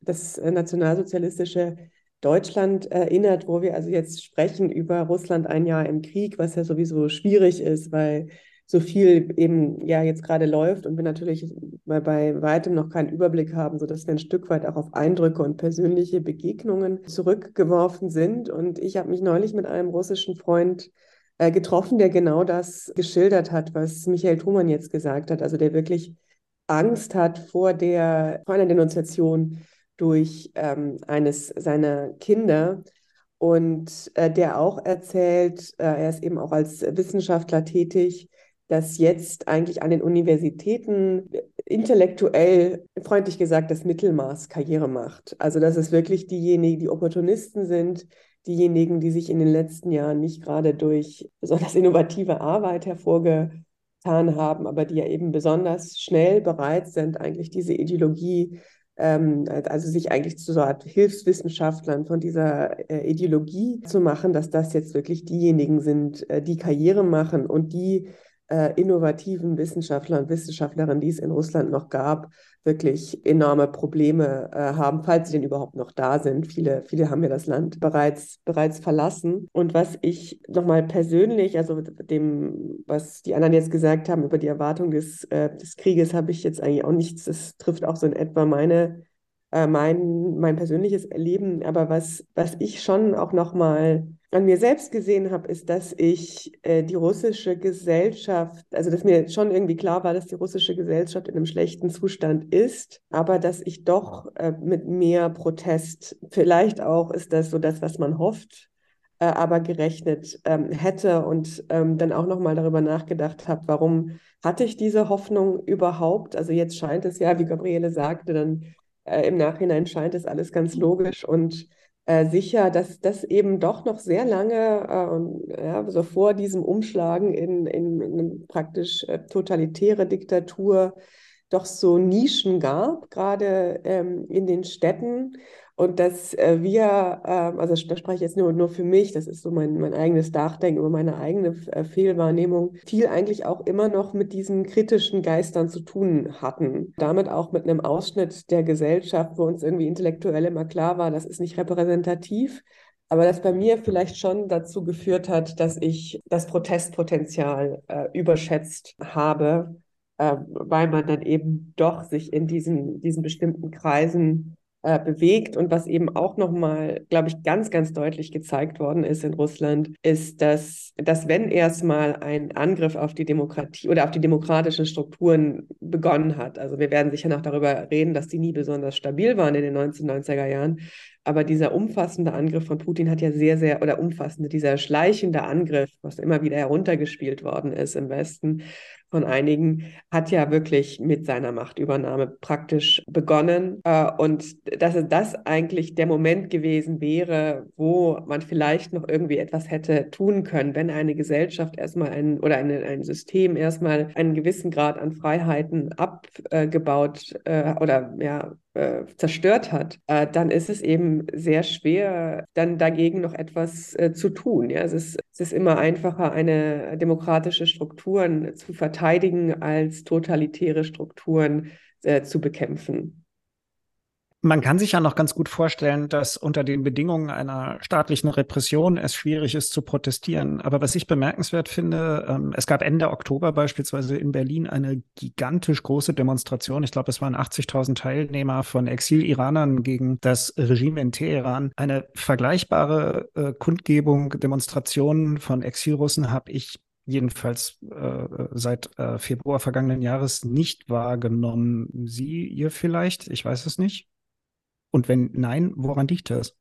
das nationalsozialistische Deutschland erinnert, wo wir also jetzt sprechen über Russland ein Jahr im Krieg, was ja sowieso schwierig ist, weil so viel eben ja jetzt gerade läuft und wir natürlich bei weitem noch keinen Überblick haben, sodass wir ein Stück weit auch auf Eindrücke und persönliche Begegnungen zurückgeworfen sind. Und ich habe mich neulich mit einem russischen Freund äh, getroffen, der genau das geschildert hat, was Michael Thumann jetzt gesagt hat, also der wirklich Angst hat vor der vor einer Denunziation durch ähm, eines seiner Kinder und äh, der auch erzählt, äh, er ist eben auch als Wissenschaftler tätig, dass jetzt eigentlich an den Universitäten intellektuell, freundlich gesagt, das Mittelmaß Karriere macht. Also dass es wirklich diejenigen, die Opportunisten sind, diejenigen, die sich in den letzten Jahren nicht gerade durch besonders innovative Arbeit hervorgetan haben, aber die ja eben besonders schnell bereit sind, eigentlich diese Ideologie also sich eigentlich zu so Art Hilfswissenschaftlern von dieser äh, Ideologie zu machen, dass das jetzt wirklich diejenigen sind, äh, die Karriere machen und die äh, innovativen Wissenschaftler und Wissenschaftlerinnen, die es in Russland noch gab, wirklich enorme Probleme äh, haben, falls sie denn überhaupt noch da sind. Viele, viele haben ja das Land bereits, bereits verlassen. Und was ich nochmal persönlich, also dem, was die anderen jetzt gesagt haben über die Erwartung des, äh, des Krieges, habe ich jetzt eigentlich auch nichts. Das trifft auch so in etwa meine äh, mein, mein persönliches Erleben. Aber was, was ich schon auch nochmal an mir selbst gesehen habe, ist, dass ich äh, die russische Gesellschaft, also dass mir schon irgendwie klar war, dass die russische Gesellschaft in einem schlechten Zustand ist, aber dass ich doch äh, mit mehr Protest, vielleicht auch ist das so das, was man hofft, äh, aber gerechnet ähm, hätte und ähm, dann auch nochmal darüber nachgedacht habe, warum hatte ich diese Hoffnung überhaupt? Also jetzt scheint es ja, wie Gabriele sagte, dann äh, im Nachhinein scheint es alles ganz logisch und äh, sicher, dass das eben doch noch sehr lange, äh, ja, so vor diesem Umschlagen in, in, in eine praktisch äh, totalitäre Diktatur, doch so Nischen gab, gerade ähm, in den Städten. Und dass äh, wir, äh, also da spreche ich jetzt nur, nur für mich, das ist so mein, mein eigenes Nachdenken über meine eigene äh, Fehlwahrnehmung, viel eigentlich auch immer noch mit diesen kritischen Geistern zu tun hatten. Damit auch mit einem Ausschnitt der Gesellschaft, wo uns irgendwie intellektuell immer klar war, das ist nicht repräsentativ. Aber das bei mir vielleicht schon dazu geführt hat, dass ich das Protestpotenzial äh, überschätzt habe, äh, weil man dann eben doch sich in diesen, diesen bestimmten Kreisen äh, bewegt. Und was eben auch nochmal, glaube ich, ganz, ganz deutlich gezeigt worden ist in Russland, ist, dass, dass wenn erstmal ein Angriff auf die Demokratie oder auf die demokratischen Strukturen begonnen hat, also wir werden sicher noch darüber reden, dass die nie besonders stabil waren in den 1990er Jahren, aber dieser umfassende Angriff von Putin hat ja sehr, sehr, oder umfassende, dieser schleichende Angriff, was immer wieder heruntergespielt worden ist im Westen, von einigen, hat ja wirklich mit seiner Machtübernahme praktisch begonnen. Äh, und dass das eigentlich der Moment gewesen wäre, wo man vielleicht noch irgendwie etwas hätte tun können, wenn eine Gesellschaft erstmal ein oder eine, ein System erstmal einen gewissen Grad an Freiheiten abgebaut äh, oder ja, äh, zerstört hat, äh, dann ist es eben sehr schwer, dann dagegen noch etwas äh, zu tun. Ja? Es, ist, es ist immer einfacher, eine demokratische Strukturen zu verteidigen, als totalitäre Strukturen äh, zu bekämpfen. Man kann sich ja noch ganz gut vorstellen, dass unter den Bedingungen einer staatlichen Repression es schwierig ist zu protestieren. Aber was ich bemerkenswert finde, ähm, es gab Ende Oktober beispielsweise in Berlin eine gigantisch große Demonstration. Ich glaube, es waren 80.000 Teilnehmer von Exil-Iranern gegen das Regime in Teheran. Eine vergleichbare äh, Kundgebung, Demonstration von Exilrussen habe ich jedenfalls äh, seit äh, Februar vergangenen Jahres nicht wahrgenommen. Sie, ihr vielleicht? Ich weiß es nicht. Und wenn nein, woran liegt das?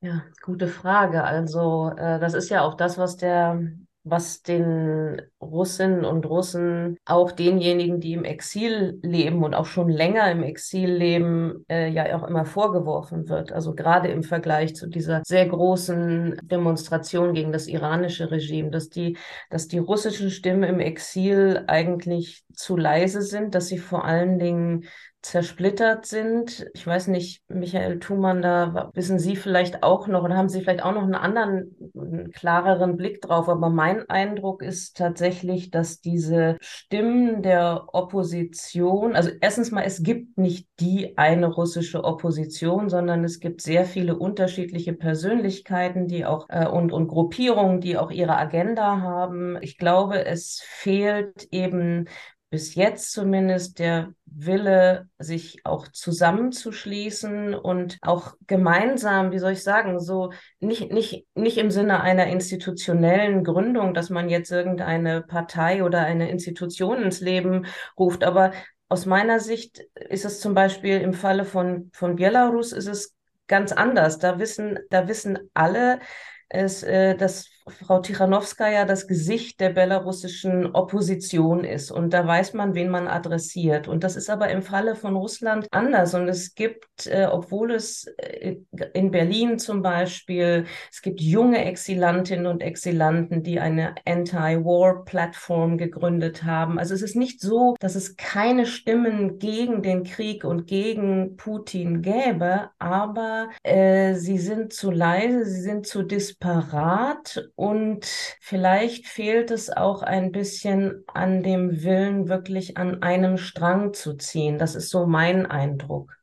Ja, gute Frage. Also, äh, das ist ja auch das, was der, was den Russinnen und Russen, auch denjenigen, die im Exil leben und auch schon länger im Exil leben, äh, ja auch immer vorgeworfen wird. Also gerade im Vergleich zu dieser sehr großen Demonstration gegen das iranische Regime, dass die, dass die russischen Stimmen im Exil eigentlich zu leise sind, dass sie vor allen Dingen zersplittert sind. Ich weiß nicht, Michael Thumann, da wissen Sie vielleicht auch noch oder haben Sie vielleicht auch noch einen anderen, einen klareren Blick drauf. Aber mein Eindruck ist tatsächlich, dass diese Stimmen der Opposition, also erstens mal, es gibt nicht die eine russische Opposition, sondern es gibt sehr viele unterschiedliche Persönlichkeiten, die auch äh, und, und Gruppierungen, die auch ihre Agenda haben. Ich glaube, es fehlt eben bis jetzt zumindest der Wille, sich auch zusammenzuschließen und auch gemeinsam, wie soll ich sagen, so nicht, nicht, nicht im Sinne einer institutionellen Gründung, dass man jetzt irgendeine Partei oder eine Institution ins Leben ruft, aber aus meiner Sicht ist es zum Beispiel im Falle von, von Belarus ist es ganz anders. Da wissen, da wissen alle, es, äh, dass Frau Tichanowskaja das Gesicht der belarussischen Opposition ist. Und da weiß man, wen man adressiert. Und das ist aber im Falle von Russland anders. Und es gibt, äh, obwohl es äh, in Berlin zum Beispiel, es gibt junge Exilantinnen und Exilanten, die eine Anti-War-Plattform gegründet haben. Also es ist nicht so, dass es keine Stimmen gegen den Krieg und gegen Putin gäbe, aber äh, sie sind zu leise, sie sind zu disparat und vielleicht fehlt es auch ein bisschen an dem Willen, wirklich an einem Strang zu ziehen. Das ist so mein Eindruck.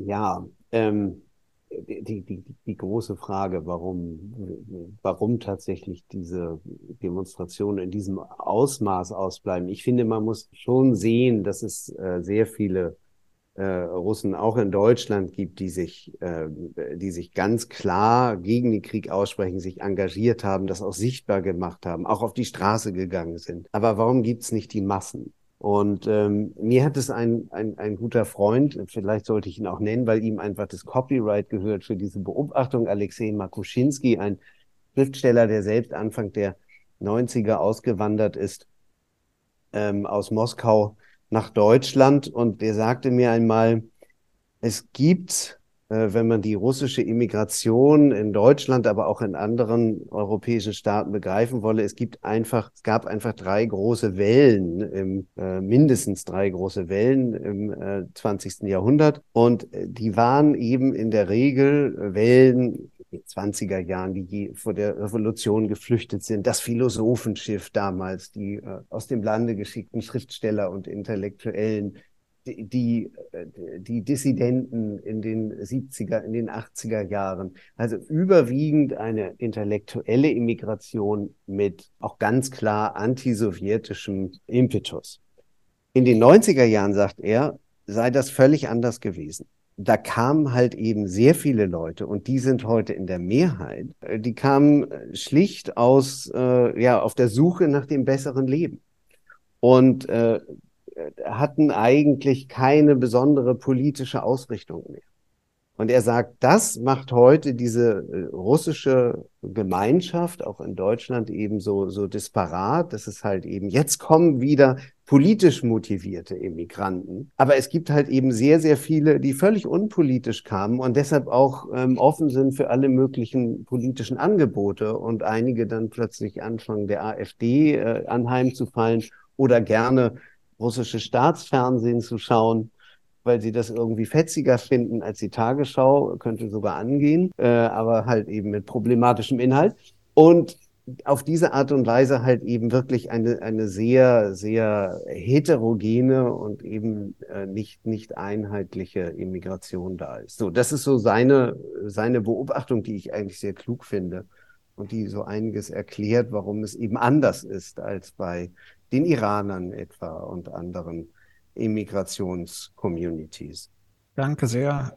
Ja, ähm, die, die, die große Frage, warum, warum tatsächlich diese Demonstrationen in diesem Ausmaß ausbleiben. Ich finde, man muss schon sehen, dass es äh, sehr viele Russen auch in Deutschland gibt, die sich, äh, die sich ganz klar gegen den Krieg aussprechen, sich engagiert haben, das auch sichtbar gemacht haben, auch auf die Straße gegangen sind. Aber warum gibt es nicht die Massen? Und ähm, mir hat es ein, ein, ein guter Freund, vielleicht sollte ich ihn auch nennen, weil ihm einfach das Copyright gehört für diese Beobachtung, Alexei Makuschinski, ein Schriftsteller, der selbst Anfang der 90er ausgewandert ist ähm, aus Moskau nach Deutschland. Und der sagte mir einmal, es gibt, wenn man die russische Immigration in Deutschland, aber auch in anderen europäischen Staaten begreifen wolle, es gibt einfach, es gab einfach drei große Wellen, im, äh, mindestens drei große Wellen im äh, 20. Jahrhundert und äh, die waren eben in der Regel Wellen 20er Jahren, die vor der Revolution geflüchtet sind, das Philosophenschiff damals, die äh, aus dem Lande geschickten Schriftsteller und Intellektuellen, die, äh, die Dissidenten in den 70er, in den 80er Jahren. Also überwiegend eine intellektuelle Immigration mit auch ganz klar antisowjetischem Impetus. In den 90er Jahren, sagt er, sei das völlig anders gewesen da kamen halt eben sehr viele Leute und die sind heute in der Mehrheit. Die kamen äh, schlicht aus, äh, ja, auf der Suche nach dem besseren Leben und äh, hatten eigentlich keine besondere politische Ausrichtung mehr. Und er sagt, das macht heute diese äh, russische Gemeinschaft, auch in Deutschland, eben so, so disparat. Das ist halt eben, jetzt kommen wieder politisch motivierte Immigranten. Aber es gibt halt eben sehr, sehr viele, die völlig unpolitisch kamen und deshalb auch ähm, offen sind für alle möglichen politischen Angebote und einige dann plötzlich anfangen, der AfD äh, anheimzufallen oder gerne russische Staatsfernsehen zu schauen weil sie das irgendwie fetziger finden als die Tagesschau, könnte sogar angehen, äh, aber halt eben mit problematischem Inhalt. Und auf diese Art und Weise halt eben wirklich eine, eine sehr, sehr heterogene und eben äh, nicht, nicht einheitliche Immigration da ist. So, das ist so seine, seine Beobachtung, die ich eigentlich sehr klug finde und die so einiges erklärt, warum es eben anders ist als bei den Iranern etwa und anderen Immigrationscommunities. Danke sehr.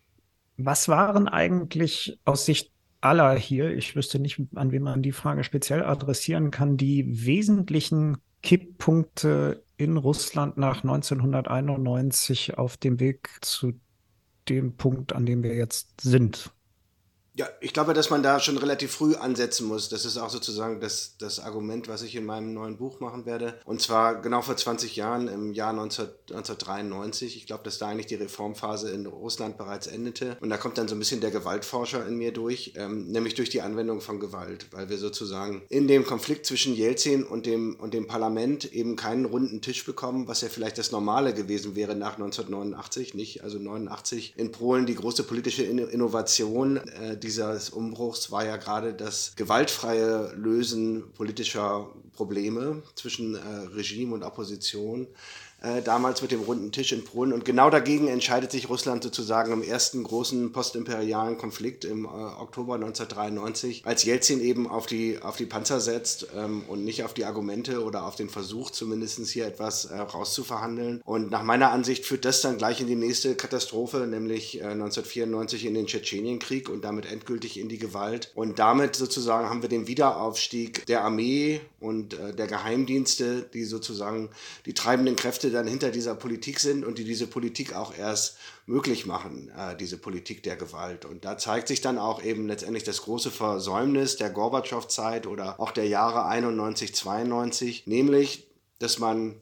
Was waren eigentlich aus Sicht aller hier, ich wüsste nicht, an wen man die Frage speziell adressieren kann, die wesentlichen Kipppunkte in Russland nach 1991 auf dem Weg zu dem Punkt, an dem wir jetzt sind? Ja, ich glaube, dass man da schon relativ früh ansetzen muss. Das ist auch sozusagen das, das Argument, was ich in meinem neuen Buch machen werde. Und zwar genau vor 20 Jahren, im Jahr 19, 1993. Ich glaube, dass da eigentlich die Reformphase in Russland bereits endete. Und da kommt dann so ein bisschen der Gewaltforscher in mir durch, ähm, nämlich durch die Anwendung von Gewalt, weil wir sozusagen in dem Konflikt zwischen Jelzin und dem, und dem Parlament eben keinen runden Tisch bekommen, was ja vielleicht das Normale gewesen wäre nach 1989, nicht? Also 89 in Polen die große politische Innovation. Äh, dieses Umbruchs war ja gerade das gewaltfreie Lösen politischer Probleme zwischen äh, Regime und Opposition äh, damals mit dem runden Tisch in Polen. Und genau dagegen entscheidet sich Russland sozusagen im ersten großen postimperialen Konflikt im äh, Oktober 1993, als Jelzin eben auf die, auf die Panzer setzt ähm, und nicht auf die Argumente oder auf den Versuch, zumindest hier etwas äh, rauszuverhandeln. Und nach meiner Ansicht führt das dann gleich in die nächste Katastrophe, nämlich 1994 äh, in den Tschetschenienkrieg und damit endgültig in die Gewalt. Und damit sozusagen haben wir den Wiederaufstieg der Armee und äh, der Geheimdienste, die sozusagen die treibenden Kräfte dann hinter dieser Politik sind und die diese Politik auch erst möglich machen, äh, diese Politik der Gewalt. Und da zeigt sich dann auch eben letztendlich das große Versäumnis der Gorbatschow-Zeit oder auch der Jahre 91, 92, nämlich, dass man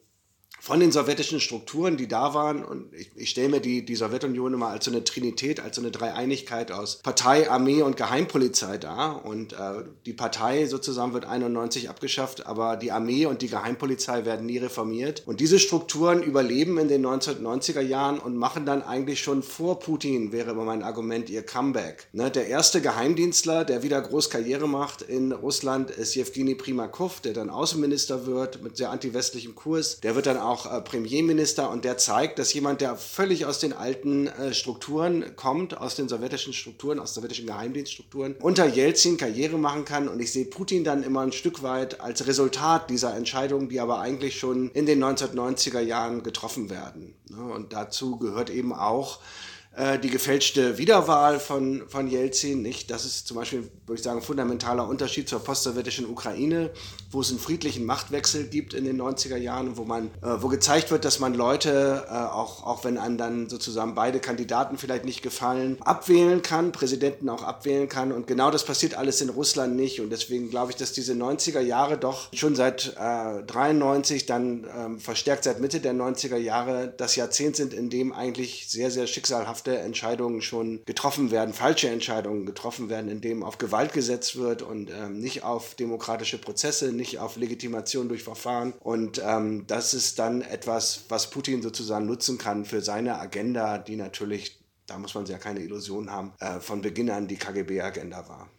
von den sowjetischen Strukturen, die da waren, und ich, ich stelle mir die, die Sowjetunion immer als so eine Trinität, als so eine Dreieinigkeit aus Partei, Armee und Geheimpolizei dar. Und äh, die Partei sozusagen wird 91 abgeschafft, aber die Armee und die Geheimpolizei werden nie reformiert. Und diese Strukturen überleben in den 1990er Jahren und machen dann eigentlich schon vor Putin, wäre immer mein Argument, ihr Comeback. Ne, der erste Geheimdienstler, der wieder groß Karriere macht in Russland, ist Jewgeni Primakov, der dann Außenminister wird mit sehr antiwestlichem Kurs. Der wird dann auch äh, Premierminister und der zeigt, dass jemand, der völlig aus den alten äh, Strukturen kommt, aus den sowjetischen Strukturen, aus sowjetischen Geheimdienststrukturen, unter Jelzin Karriere machen kann. Und ich sehe Putin dann immer ein Stück weit als Resultat dieser Entscheidungen, die aber eigentlich schon in den 1990er Jahren getroffen werden. Ne? Und dazu gehört eben auch, äh, die gefälschte Wiederwahl von, von Jelzin. Nicht? Das ist zum Beispiel, würde ich sagen, ein fundamentaler Unterschied zur postsowjetischen Ukraine, wo es einen friedlichen Machtwechsel gibt in den 90er Jahren, wo man, äh, wo gezeigt wird, dass man Leute, äh, auch, auch wenn einem dann sozusagen beide Kandidaten vielleicht nicht gefallen, abwählen kann, Präsidenten auch abwählen kann. Und genau das passiert alles in Russland nicht. Und deswegen glaube ich, dass diese 90er Jahre doch schon seit äh, 93, dann ähm, verstärkt seit Mitte der 90er Jahre das Jahrzehnt sind, in dem eigentlich sehr, sehr schicksalhaft schmerzhafte Entscheidungen schon getroffen werden, falsche Entscheidungen getroffen werden, indem auf Gewalt gesetzt wird und ähm, nicht auf demokratische Prozesse, nicht auf Legitimation durch Verfahren. Und ähm, das ist dann etwas, was Putin sozusagen nutzen kann für seine Agenda, die natürlich, da muss man ja keine Illusion haben, äh, von Beginn an die KGB-Agenda war.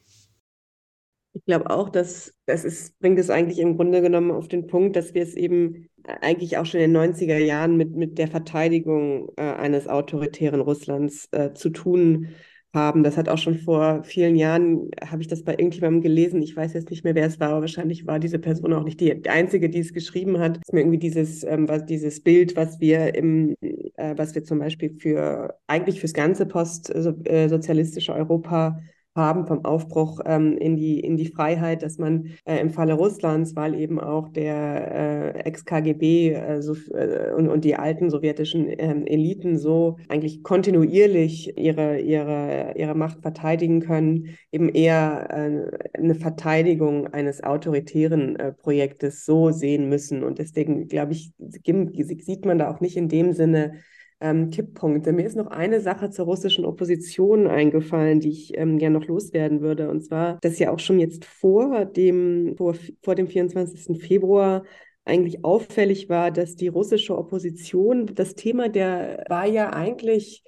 Ich glaube auch, dass das ist, bringt es eigentlich im Grunde genommen auf den Punkt, dass wir es eben eigentlich auch schon in den 90er Jahren mit, mit der Verteidigung äh, eines autoritären Russlands äh, zu tun haben. Das hat auch schon vor vielen Jahren, habe ich das bei irgendjemandem gelesen. Ich weiß jetzt nicht mehr, wer es war, aber wahrscheinlich war diese Person auch nicht die, einzige, die es geschrieben hat. Es ist mir irgendwie dieses, ähm, was, dieses Bild, was wir im, äh, was wir zum Beispiel für, eigentlich fürs ganze postsozialistische Europa haben vom Aufbruch ähm, in, die, in die Freiheit, dass man äh, im Falle Russlands, weil eben auch der äh, Ex-KGB äh, so, äh, und, und die alten sowjetischen ähm, Eliten so eigentlich kontinuierlich ihre, ihre, ihre Macht verteidigen können, eben eher äh, eine Verteidigung eines autoritären äh, Projektes so sehen müssen. Und deswegen, glaube ich, sieht man da auch nicht in dem Sinne, ähm, Kipppunkte. Mir ist noch eine Sache zur russischen Opposition eingefallen, die ich ähm, gerne noch loswerden würde. Und zwar, dass ja auch schon jetzt vor dem, vor, vor dem 24. Februar eigentlich auffällig war, dass die russische Opposition, das Thema der war ja eigentlich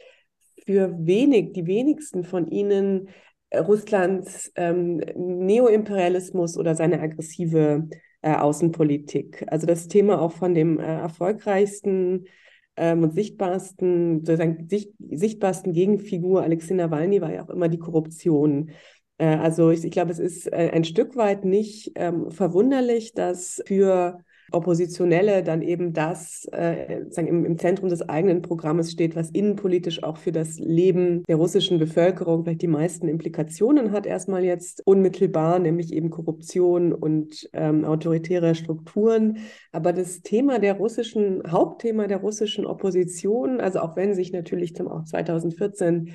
für wenig, die wenigsten von ihnen äh, Russlands ähm, Neoimperialismus oder seine aggressive äh, Außenpolitik. Also das Thema auch von dem äh, erfolgreichsten ähm, und sichtbarsten, sozusagen sicht, sichtbarsten Gegenfigur Alexei Nawalny war ja auch immer die Korruption. Äh, also ich, ich glaube, es ist äh, ein Stück weit nicht ähm, verwunderlich, dass für Oppositionelle dann eben das äh, sagen, im, im, Zentrum des eigenen Programmes steht, was innenpolitisch auch für das Leben der russischen Bevölkerung vielleicht die meisten Implikationen hat, erstmal jetzt unmittelbar, nämlich eben Korruption und ähm, autoritäre Strukturen. Aber das Thema der russischen, Hauptthema der russischen Opposition, also auch wenn sich natürlich zum auch 2014 äh,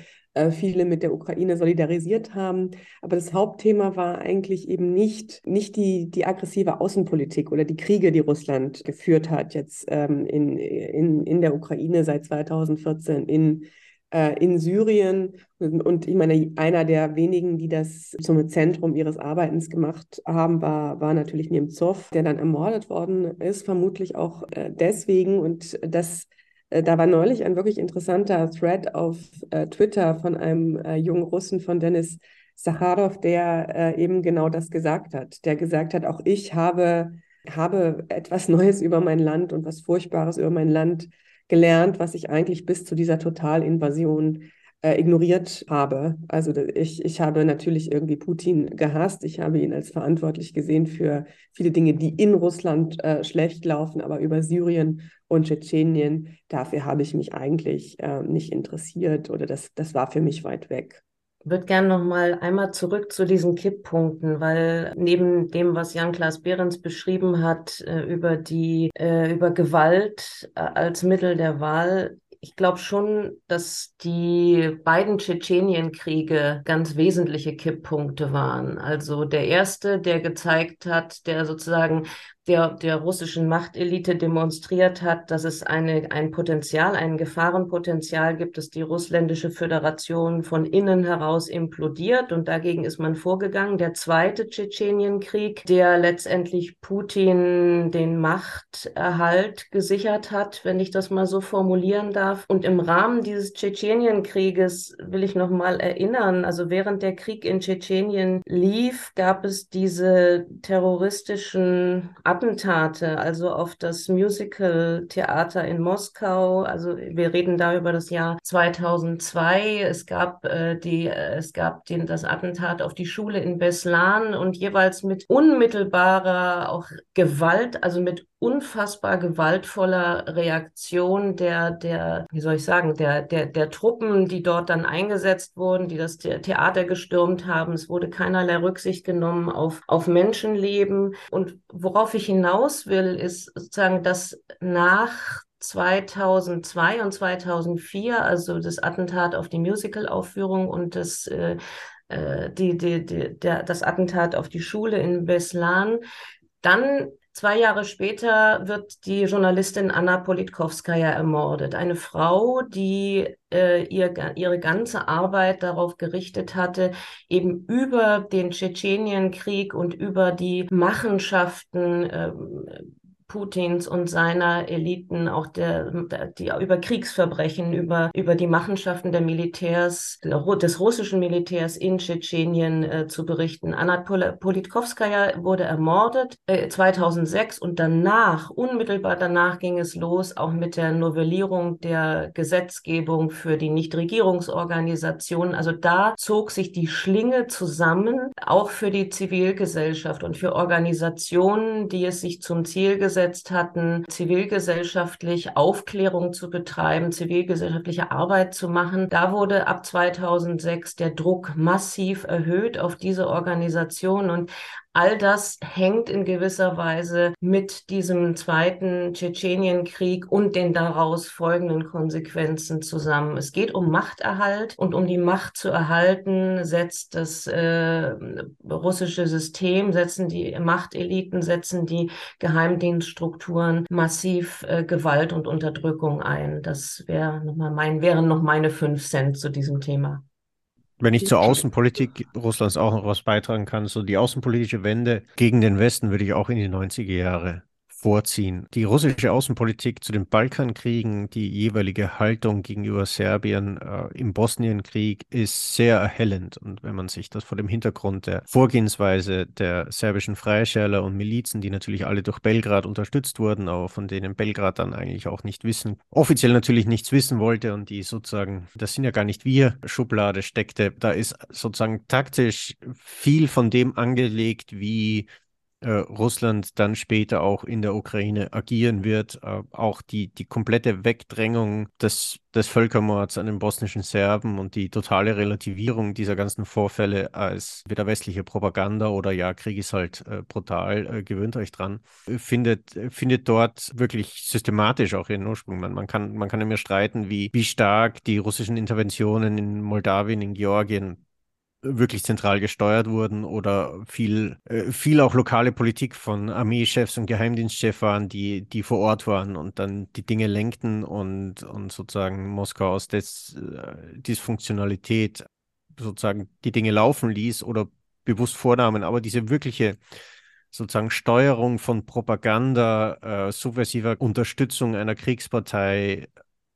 viele mit der Ukraine solidarisiert haben. Aber das Hauptthema war eigentlich eben nicht, nicht die, die aggressive Außenpolitik oder die Kriege, die Russland geführt hat, jetzt ähm, in, in, in der Ukraine seit 2014, in äh, in Syrien. Und ich meine, einer der wenigen, die das zum Zentrum ihres Arbeitens gemacht haben, war, war natürlich Nemtsov, der dann ermordet worden ist, vermutlich auch äh, deswegen. Und das äh, da war neulich ein wirklich interessanter Thread auf äh, Twitter von einem äh, jungen Russen, von Dennis Sacharov, der äh, eben genau das gesagt hat. Der gesagt hat, auch ich habe, habe etwas Neues über mein Land und was Furchtbares über mein Land gelernt, was ich eigentlich bis zu dieser Totalinvasion äh, ignoriert habe. Also ich, ich habe natürlich irgendwie Putin gehasst. Ich habe ihn als verantwortlich gesehen für viele Dinge, die in Russland äh, schlecht laufen, aber über Syrien und Tschetschenien, dafür habe ich mich eigentlich äh, nicht interessiert oder das, das war für mich weit weg. würde gerne noch mal einmal zurück zu diesen Kipppunkten, weil neben dem, was Jan-Klaas Behrens beschrieben hat äh, über die äh, über Gewalt äh, als Mittel der Wahl, ich glaube schon, dass die beiden Tschetschenienkriege ganz wesentliche Kipppunkte waren. Also der erste, der gezeigt hat, der sozusagen der, der russischen Machtelite demonstriert hat, dass es eine, ein Potenzial, ein Gefahrenpotenzial gibt, dass die russländische Föderation von innen heraus implodiert und dagegen ist man vorgegangen. Der zweite Tschetschenienkrieg, der letztendlich Putin den Machterhalt gesichert hat, wenn ich das mal so formulieren darf. Und im Rahmen dieses Tschetschenienkrieges will ich noch mal erinnern, also während der Krieg in Tschetschenien lief, gab es diese terroristischen Attentate, also auf das Musical-Theater in Moskau. Also wir reden da über das Jahr 2002. Es gab äh, die, äh, es gab den, das Attentat auf die Schule in Beslan und jeweils mit unmittelbarer auch Gewalt, also mit unfassbar gewaltvoller Reaktion der, der, wie soll ich sagen, der, der, der Truppen, die dort dann eingesetzt wurden, die das Theater gestürmt haben. Es wurde keinerlei Rücksicht genommen auf, auf Menschenleben. Und worauf ich hinaus will, ist sozusagen, dass nach 2002 und 2004, also das Attentat auf die Musical-Aufführung und das äh, äh die, die, die, der, das Attentat auf die Schule in Beslan, dann Zwei Jahre später wird die Journalistin Anna Politkovskaya ermordet. Eine Frau, die äh, ihr, ihre ganze Arbeit darauf gerichtet hatte, eben über den Tschetschenienkrieg und über die Machenschaften äh, Putins und seiner Eliten, auch der, die über Kriegsverbrechen, über, über die Machenschaften der Militärs, des russischen Militärs in Tschetschenien äh, zu berichten. Anna Politkovskaya wurde ermordet äh, 2006 und danach, unmittelbar danach ging es los, auch mit der Novellierung der Gesetzgebung für die Nichtregierungsorganisationen. Also da zog sich die Schlinge zusammen, auch für die Zivilgesellschaft und für Organisationen, die es sich zum Ziel gesetzt umgesetzt hatten, zivilgesellschaftlich Aufklärung zu betreiben, zivilgesellschaftliche Arbeit zu machen. Da wurde ab 2006 der Druck massiv erhöht auf diese Organisation und All das hängt in gewisser Weise mit diesem zweiten Tschetschenienkrieg und den daraus folgenden Konsequenzen zusammen. Es geht um Machterhalt und um die Macht zu erhalten, setzt das äh, russische System, setzen die Machteliten, setzen die Geheimdienststrukturen massiv äh, Gewalt und Unterdrückung ein. Das wäre noch mal mein, wären noch meine fünf Cent zu diesem Thema. Wenn ich zur Außenpolitik Russlands auch noch was beitragen kann, so die außenpolitische Wende gegen den Westen würde ich auch in die 90er Jahre vorziehen. Die russische Außenpolitik zu den Balkankriegen, die jeweilige Haltung gegenüber Serbien äh, im Bosnienkrieg ist sehr erhellend. Und wenn man sich das vor dem Hintergrund der Vorgehensweise der serbischen Freischärler und Milizen, die natürlich alle durch Belgrad unterstützt wurden, aber von denen Belgrad dann eigentlich auch nicht wissen, offiziell natürlich nichts wissen wollte und die sozusagen, das sind ja gar nicht wir, Schublade steckte, da ist sozusagen taktisch viel von dem angelegt, wie äh, Russland dann später auch in der Ukraine agieren wird. Äh, auch die, die komplette Wegdrängung des, des Völkermords an den bosnischen Serben und die totale Relativierung dieser ganzen Vorfälle als wieder westliche Propaganda oder ja, Krieg ist halt äh, brutal, äh, gewöhnt euch dran, findet, findet dort wirklich systematisch auch ihren Ursprung. Man, man, kann, man kann immer streiten, wie, wie stark die russischen Interventionen in Moldawien, in Georgien wirklich zentral gesteuert wurden oder viel, äh, viel auch lokale Politik von Armeechefs und Geheimdienstchefs waren, die, die vor Ort waren und dann die Dinge lenkten und, und sozusagen Moskau aus Dis, äh, Dysfunktionalität sozusagen die Dinge laufen ließ oder bewusst vornahmen. Aber diese wirkliche sozusagen Steuerung von Propaganda, äh, subversiver Unterstützung einer Kriegspartei,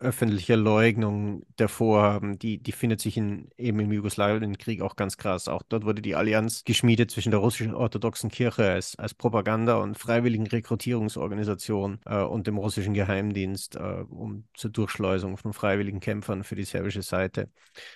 öffentliche Leugnung der Vorhaben, die, die findet sich in, eben im Jugoslawienkrieg auch ganz krass. Auch dort wurde die Allianz geschmiedet zwischen der russischen orthodoxen Kirche als, als Propaganda- und freiwilligen Rekrutierungsorganisation äh, und dem russischen Geheimdienst äh, um zur Durchschleusung von freiwilligen Kämpfern für die serbische Seite.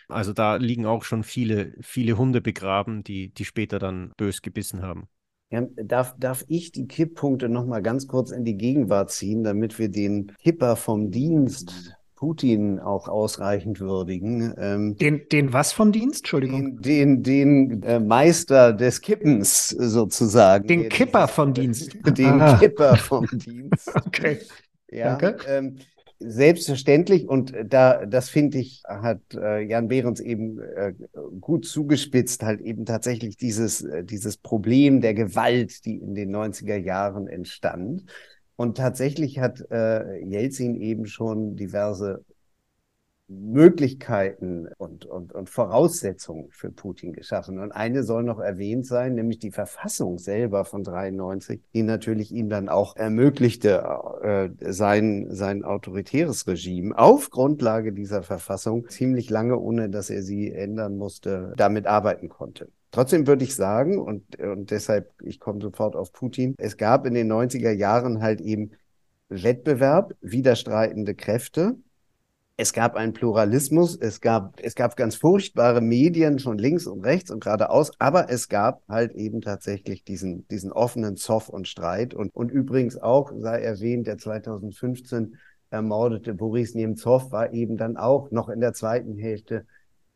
Also da liegen auch schon viele, viele Hunde begraben, die, die später dann bös gebissen haben. Ja, darf, darf ich die Kipppunkte nochmal ganz kurz in die Gegenwart ziehen, damit wir den Kipper vom Dienst Putin auch ausreichend würdigen. Ähm, den, den was vom Dienst? Entschuldigung. Den, den, den äh, Meister des Kippens sozusagen. Den *laughs* Kipper vom Dienst. Den Aha. Kipper vom Dienst. okay. Ja, Danke. Ähm, selbstverständlich und da das finde ich hat äh, Jan Behrens eben äh, gut zugespitzt halt eben tatsächlich dieses äh, dieses Problem der Gewalt, die in den 90er Jahren entstand. Und tatsächlich hat äh, Jelzin eben schon diverse Möglichkeiten und, und, und Voraussetzungen für Putin geschaffen. Und eine soll noch erwähnt sein, nämlich die Verfassung selber von 93, die natürlich ihm dann auch ermöglichte, äh, sein, sein autoritäres Regime auf Grundlage dieser Verfassung ziemlich lange, ohne dass er sie ändern musste, damit arbeiten konnte. Trotzdem würde ich sagen, und, und deshalb, ich komme sofort auf Putin, es gab in den 90er Jahren halt eben Wettbewerb, widerstreitende Kräfte, es gab einen Pluralismus, es gab, es gab ganz furchtbare Medien schon links und rechts und geradeaus, aber es gab halt eben tatsächlich diesen, diesen offenen Zoff und Streit. Und, und übrigens auch, sei erwähnt, der 2015 ermordete Boris Nemtsov war eben dann auch noch in der zweiten Hälfte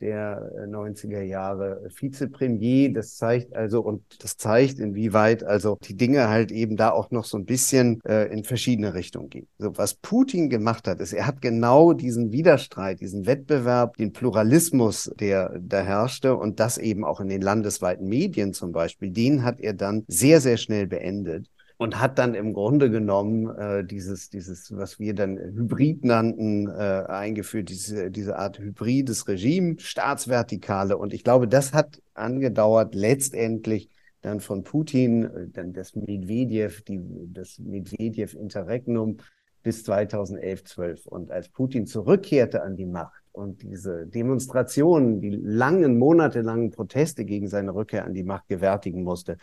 der 90er äh, Jahre Vizepremier. Das zeigt also und das zeigt, inwieweit also die Dinge halt eben da auch noch so ein bisschen äh, in verschiedene Richtungen gehen. So, was Putin gemacht hat, ist, er hat genau diesen Widerstreit, diesen Wettbewerb, den Pluralismus, der da herrschte und das eben auch in den landesweiten Medien zum Beispiel, den hat er dann sehr, sehr schnell beendet und hat dann im Grunde genommen äh, dieses, dieses, was wir dann Hybrid nannten, äh, eingeführt, diese, diese Art hybrides Regime, Staatsvertikale. Und ich glaube, das hat angedauert letztendlich dann von Putin, äh, dann das Medvedev, die, das Medvedev-Interregnum bis 2011, 12. Und als Putin zurückkehrte an die Macht und diese Demonstrationen, die langen, monatelangen Proteste gegen seine Rückkehr an die Macht gewärtigen musste,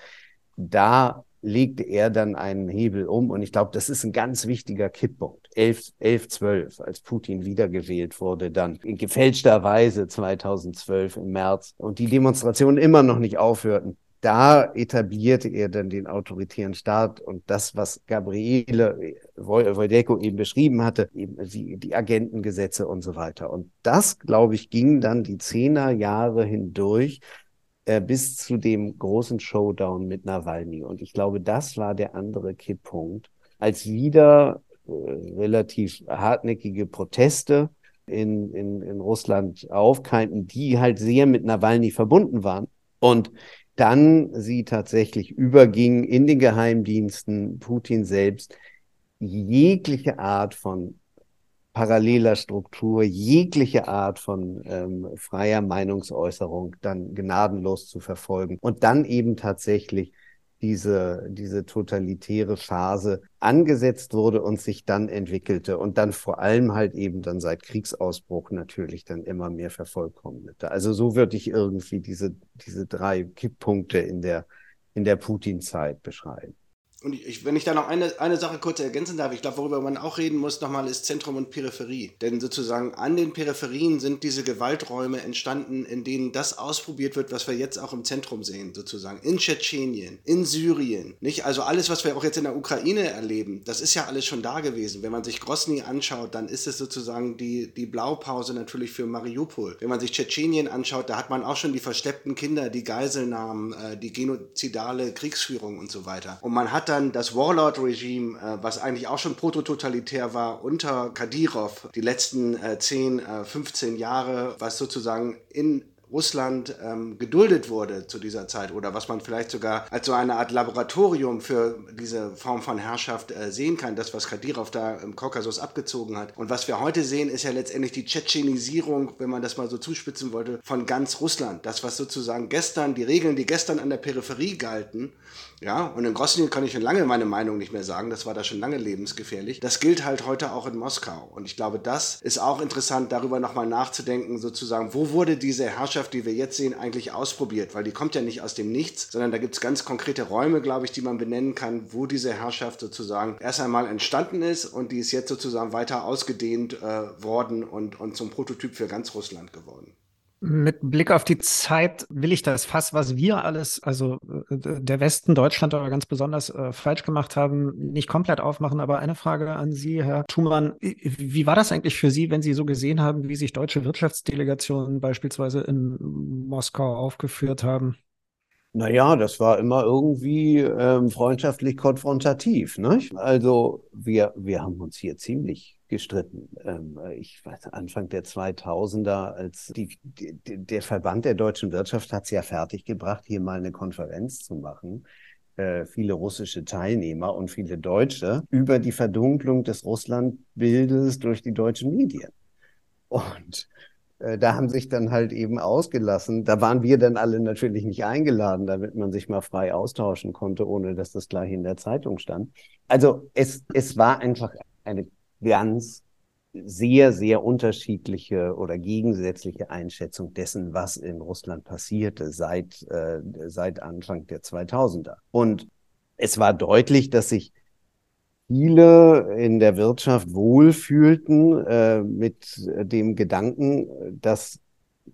da legte er dann einen Hebel um. Und ich glaube, das ist ein ganz wichtiger Kipppunkt. 11, 11, 12, als Putin wiedergewählt wurde, dann in gefälschter Weise 2012 im März und die Demonstrationen immer noch nicht aufhörten. Da etablierte er dann den autoritären Staat und das, was Gabriele Wojdeco eben beschrieben hatte, eben die, die Agentengesetze und so weiter. Und das, glaube ich, ging dann die Zehner Jahre hindurch äh, bis zu dem großen Showdown mit Nawalny. Und ich glaube, das war der andere Kipppunkt, als wieder äh, relativ hartnäckige Proteste in, in, in Russland aufkeimten, die halt sehr mit Nawalny verbunden waren. Und dann sie tatsächlich überging in den Geheimdiensten, Putin selbst, jegliche Art von paralleler Struktur jegliche Art von ähm, freier Meinungsäußerung dann gnadenlos zu verfolgen und dann eben tatsächlich diese, diese totalitäre Phase angesetzt wurde und sich dann entwickelte und dann vor allem halt eben dann seit Kriegsausbruch natürlich dann immer mehr vervollkommnete. Also so würde ich irgendwie diese, diese drei Kipppunkte in der, in der Putin-Zeit beschreiben. Und ich, wenn ich da noch eine, eine Sache kurz ergänzen darf, ich glaube, worüber man auch reden muss nochmal, ist Zentrum und Peripherie. Denn sozusagen an den Peripherien sind diese Gewalträume entstanden, in denen das ausprobiert wird, was wir jetzt auch im Zentrum sehen, sozusagen. In Tschetschenien, in Syrien. Nicht? Also alles, was wir auch jetzt in der Ukraine erleben, das ist ja alles schon da gewesen. Wenn man sich Grosny anschaut, dann ist es sozusagen die, die Blaupause natürlich für Mariupol. Wenn man sich Tschetschenien anschaut, da hat man auch schon die versteppten Kinder, die Geiselnahmen, äh, die genozidale Kriegsführung und so weiter. Und man hat dann das Warlord-Regime, äh, was eigentlich auch schon protototalitär war, unter Kadyrov die letzten äh, 10, äh, 15 Jahre, was sozusagen in Russland ähm, geduldet wurde zu dieser Zeit oder was man vielleicht sogar als so eine Art Laboratorium für diese Form von Herrschaft äh, sehen kann, das, was Kadyrov da im Kaukasus abgezogen hat. Und was wir heute sehen, ist ja letztendlich die Tschetschenisierung, wenn man das mal so zuspitzen wollte, von ganz Russland. Das, was sozusagen gestern, die Regeln, die gestern an der Peripherie galten, ja, und in Grosny kann ich schon lange meine Meinung nicht mehr sagen, das war da schon lange lebensgefährlich. Das gilt halt heute auch in Moskau. Und ich glaube, das ist auch interessant, darüber nochmal nachzudenken, sozusagen, wo wurde diese Herrschaft, die wir jetzt sehen, eigentlich ausprobiert? Weil die kommt ja nicht aus dem Nichts, sondern da gibt es ganz konkrete Räume, glaube ich, die man benennen kann, wo diese Herrschaft sozusagen erst einmal entstanden ist und die ist jetzt sozusagen weiter ausgedehnt äh, worden und, und zum Prototyp für ganz Russland geworden. Mit Blick auf die Zeit will ich das Fass, was wir alles, also äh, der Westen, Deutschland aber ganz besonders äh, falsch gemacht haben, nicht komplett aufmachen. Aber eine Frage an Sie, Herr Thumann. Wie war das eigentlich für Sie, wenn Sie so gesehen haben, wie sich deutsche Wirtschaftsdelegationen beispielsweise in Moskau aufgeführt haben? Naja, das war immer irgendwie ähm, freundschaftlich konfrontativ. Ne? Also wir, wir haben uns hier ziemlich gestritten. Ähm, ich weiß, Anfang der 2000er, als die, die, der Verband der deutschen Wirtschaft hat es ja fertiggebracht, hier mal eine Konferenz zu machen. Äh, viele russische Teilnehmer und viele Deutsche über die Verdunklung des Russlandbildes durch die deutschen Medien. Und äh, da haben sich dann halt eben ausgelassen. Da waren wir dann alle natürlich nicht eingeladen, damit man sich mal frei austauschen konnte, ohne dass das gleich in der Zeitung stand. Also es, es war einfach eine ganz sehr, sehr unterschiedliche oder gegensätzliche Einschätzung dessen, was in Russland passierte seit, äh, seit Anfang der 2000er. Und es war deutlich, dass sich viele in der Wirtschaft wohlfühlten äh, mit dem Gedanken, dass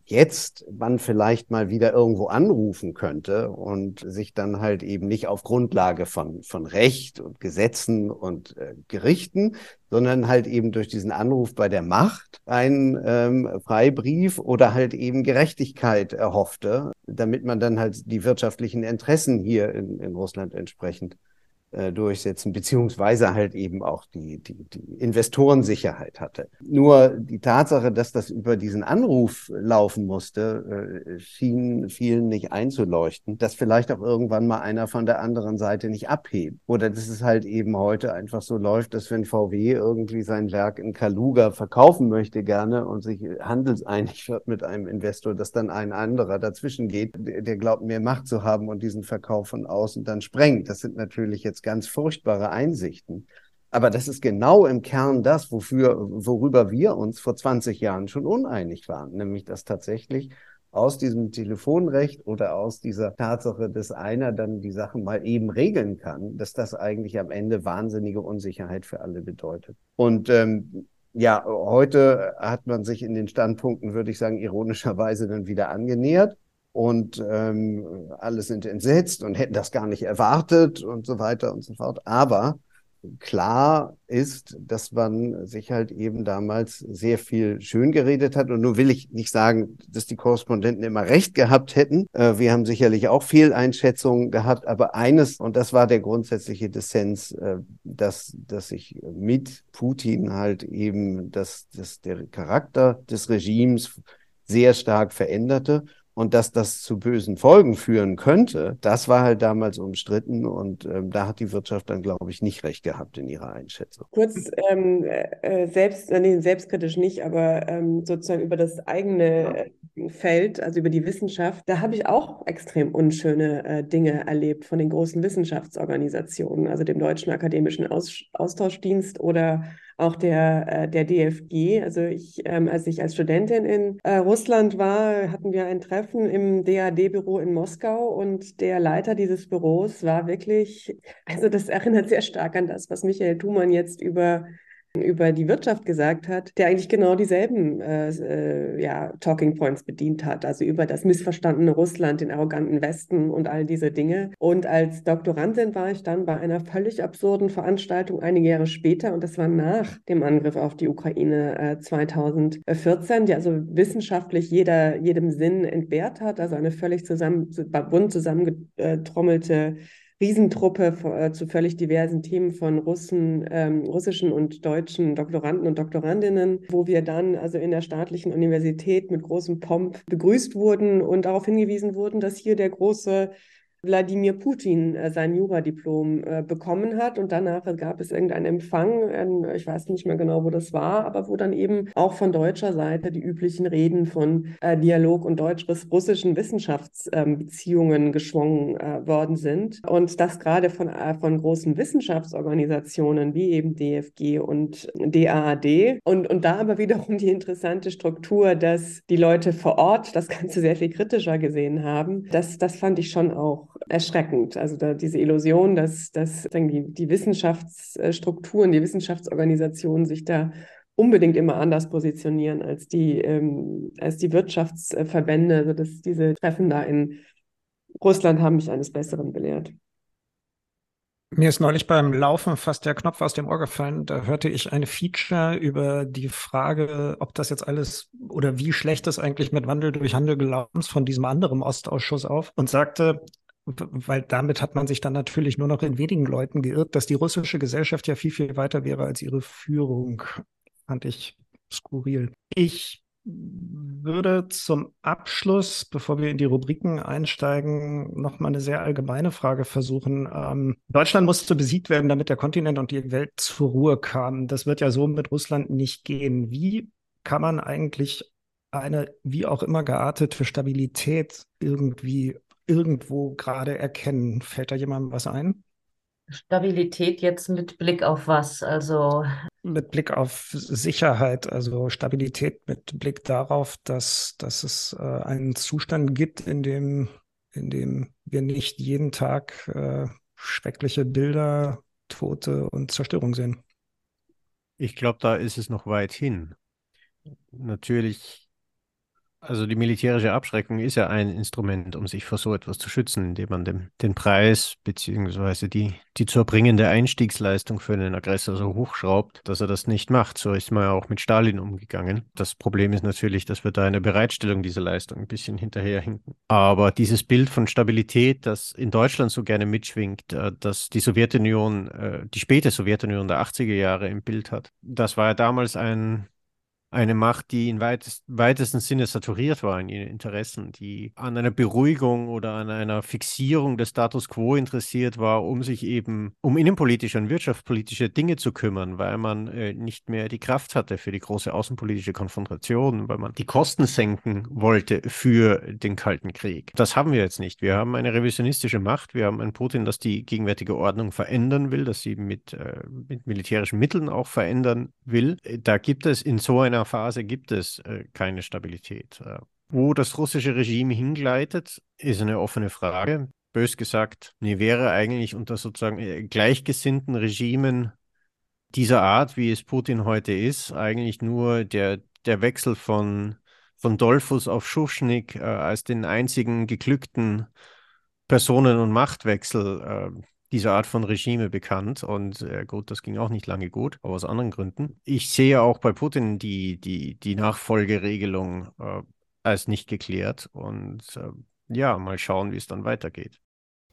jetzt man vielleicht mal wieder irgendwo anrufen könnte und sich dann halt eben nicht auf Grundlage von, von Recht und Gesetzen und äh, Gerichten, sondern halt eben durch diesen Anruf bei der Macht einen ähm, Freibrief oder halt eben Gerechtigkeit erhoffte, damit man dann halt die wirtschaftlichen Interessen hier in, in Russland entsprechend durchsetzen, beziehungsweise halt eben auch die, die, die Investorensicherheit hatte. Nur die Tatsache, dass das über diesen Anruf laufen musste, äh, schien vielen nicht einzuleuchten, dass vielleicht auch irgendwann mal einer von der anderen Seite nicht abhebt. Oder dass es halt eben heute einfach so läuft, dass wenn VW irgendwie sein Werk in Kaluga verkaufen möchte gerne und sich handelseinig wird mit einem Investor, dass dann ein anderer dazwischen geht, der glaubt, mehr Macht zu haben und diesen Verkauf von außen dann sprengt. Das sind natürlich jetzt ganz furchtbare Einsichten. Aber das ist genau im Kern das, wofür, worüber wir uns vor 20 Jahren schon uneinig waren, nämlich dass tatsächlich aus diesem Telefonrecht oder aus dieser Tatsache, dass einer dann die Sachen mal eben regeln kann, dass das eigentlich am Ende wahnsinnige Unsicherheit für alle bedeutet. Und ähm, ja, heute hat man sich in den Standpunkten, würde ich sagen, ironischerweise dann wieder angenähert und ähm, alle sind entsetzt und hätten das gar nicht erwartet und so weiter und so fort. Aber klar ist, dass man sich halt eben damals sehr viel schön geredet hat. Und nun will ich nicht sagen, dass die Korrespondenten immer recht gehabt hätten. Äh, wir haben sicherlich auch Fehleinschätzungen gehabt. Aber eines, und das war der grundsätzliche Dissens, äh, dass, dass sich mit Putin halt eben dass, dass der Charakter des Regimes sehr stark veränderte und dass das zu bösen Folgen führen könnte, das war halt damals umstritten und ähm, da hat die Wirtschaft dann, glaube ich, nicht recht gehabt in ihrer Einschätzung. Kurz ähm, äh, selbst, äh, nee, selbstkritisch nicht, aber ähm, sozusagen über das eigene ja. Feld, also über die Wissenschaft, da habe ich auch extrem unschöne äh, Dinge erlebt von den großen Wissenschaftsorganisationen, also dem Deutschen Akademischen Aus Austauschdienst oder auch der, äh, der DFG. Also ich, ähm, als ich als Studentin in äh, Russland war, hatten wir ein Treffen im DAD-Büro in Moskau und der Leiter dieses Büros war wirklich, also das erinnert sehr stark an das, was Michael Thumann jetzt über über die Wirtschaft gesagt hat, der eigentlich genau dieselben äh, äh, ja, Talking Points bedient hat, also über das missverstandene Russland, den arroganten Westen und all diese Dinge. Und als Doktorandin war ich dann bei einer völlig absurden Veranstaltung einige Jahre später, und das war nach dem Angriff auf die Ukraine äh, 2014, die also wissenschaftlich jeder, jedem Sinn entbehrt hat, also eine völlig zusammen, bunt zusammengetrommelte Riesentruppe äh, zu völlig diversen Themen von Russen, ähm, russischen und deutschen Doktoranden und Doktorandinnen, wo wir dann also in der staatlichen Universität mit großem Pomp begrüßt wurden und darauf hingewiesen wurden, dass hier der große Wladimir Putin äh, sein Juradiplom äh, bekommen hat. Und danach gab es irgendeinen Empfang, äh, ich weiß nicht mehr genau, wo das war, aber wo dann eben auch von deutscher Seite die üblichen Reden von äh, Dialog und deutsch-russischen Wissenschaftsbeziehungen ähm, geschwungen worden sind. Und das gerade von, von großen Wissenschaftsorganisationen wie eben DFG und DAAD. Und, und da aber wiederum die interessante Struktur, dass die Leute vor Ort das Ganze sehr viel kritischer gesehen haben. Das, das fand ich schon auch erschreckend. Also da, diese Illusion, dass, dass die, die Wissenschaftsstrukturen, die Wissenschaftsorganisationen sich da unbedingt immer anders positionieren als die, ähm, als die Wirtschaftsverbände. Also das, diese Treffen da in Russland haben mich eines Besseren belehrt. Mir ist neulich beim Laufen fast der Knopf aus dem Ohr gefallen. Da hörte ich eine Feature über die Frage, ob das jetzt alles oder wie schlecht es eigentlich mit Wandel durch Handel gelaufen ist von diesem anderen Ostausschuss auf und sagte, weil damit hat man sich dann natürlich nur noch in wenigen Leuten geirrt, dass die russische Gesellschaft ja viel, viel weiter wäre als ihre Führung. Fand ich skurril. Ich würde zum Abschluss, bevor wir in die Rubriken einsteigen, noch mal eine sehr allgemeine Frage versuchen. Ähm, Deutschland musste besiegt werden, damit der Kontinent und die Welt zur Ruhe kamen. Das wird ja so mit Russland nicht gehen. Wie kann man eigentlich eine wie auch immer geartete Stabilität irgendwie irgendwo gerade erkennen? Fällt da jemandem was ein? Stabilität jetzt mit Blick auf was? Also mit Blick auf Sicherheit, also Stabilität mit Blick darauf, dass, dass es äh, einen Zustand gibt, in dem, in dem wir nicht jeden Tag äh, schreckliche Bilder, Tote und Zerstörung sehen. Ich glaube, da ist es noch weit hin. Natürlich also die militärische Abschreckung ist ja ein Instrument, um sich vor so etwas zu schützen, indem man dem, den Preis bzw. die, die zu erbringende Einstiegsleistung für einen Aggressor so hochschraubt, dass er das nicht macht. So ist man ja auch mit Stalin umgegangen. Das Problem ist natürlich, dass wir da eine Bereitstellung dieser Leistung ein bisschen hinterherhinken. Aber dieses Bild von Stabilität, das in Deutschland so gerne mitschwingt, äh, dass die Sowjetunion, äh, die späte Sowjetunion der 80er Jahre im Bild hat, das war ja damals ein eine Macht, die in weitest, weitesten Sinne saturiert war in ihren Interessen, die an einer Beruhigung oder an einer Fixierung des Status quo interessiert war, um sich eben um innenpolitische und wirtschaftspolitische Dinge zu kümmern, weil man äh, nicht mehr die Kraft hatte für die große außenpolitische Konfrontation, weil man die Kosten senken wollte für den Kalten Krieg. Das haben wir jetzt nicht. Wir haben eine revisionistische Macht, wir haben einen Putin, das die gegenwärtige Ordnung verändern will, das sie mit, äh, mit militärischen Mitteln auch verändern will. Da gibt es in so einer Phase gibt es äh, keine Stabilität. Äh, wo das russische Regime hingleitet, ist eine offene Frage. Bös gesagt, nee, wäre eigentlich unter sozusagen äh, gleichgesinnten Regimen dieser Art, wie es Putin heute ist, eigentlich nur der, der Wechsel von, von Dolphus auf Schuschnigg äh, als den einzigen geglückten Personen- und Machtwechsel äh, dieser Art von Regime bekannt. Und äh, gut, das ging auch nicht lange gut, aber aus anderen Gründen. Ich sehe auch bei Putin die, die, die Nachfolgeregelung äh, als nicht geklärt. Und äh, ja, mal schauen, wie es dann weitergeht.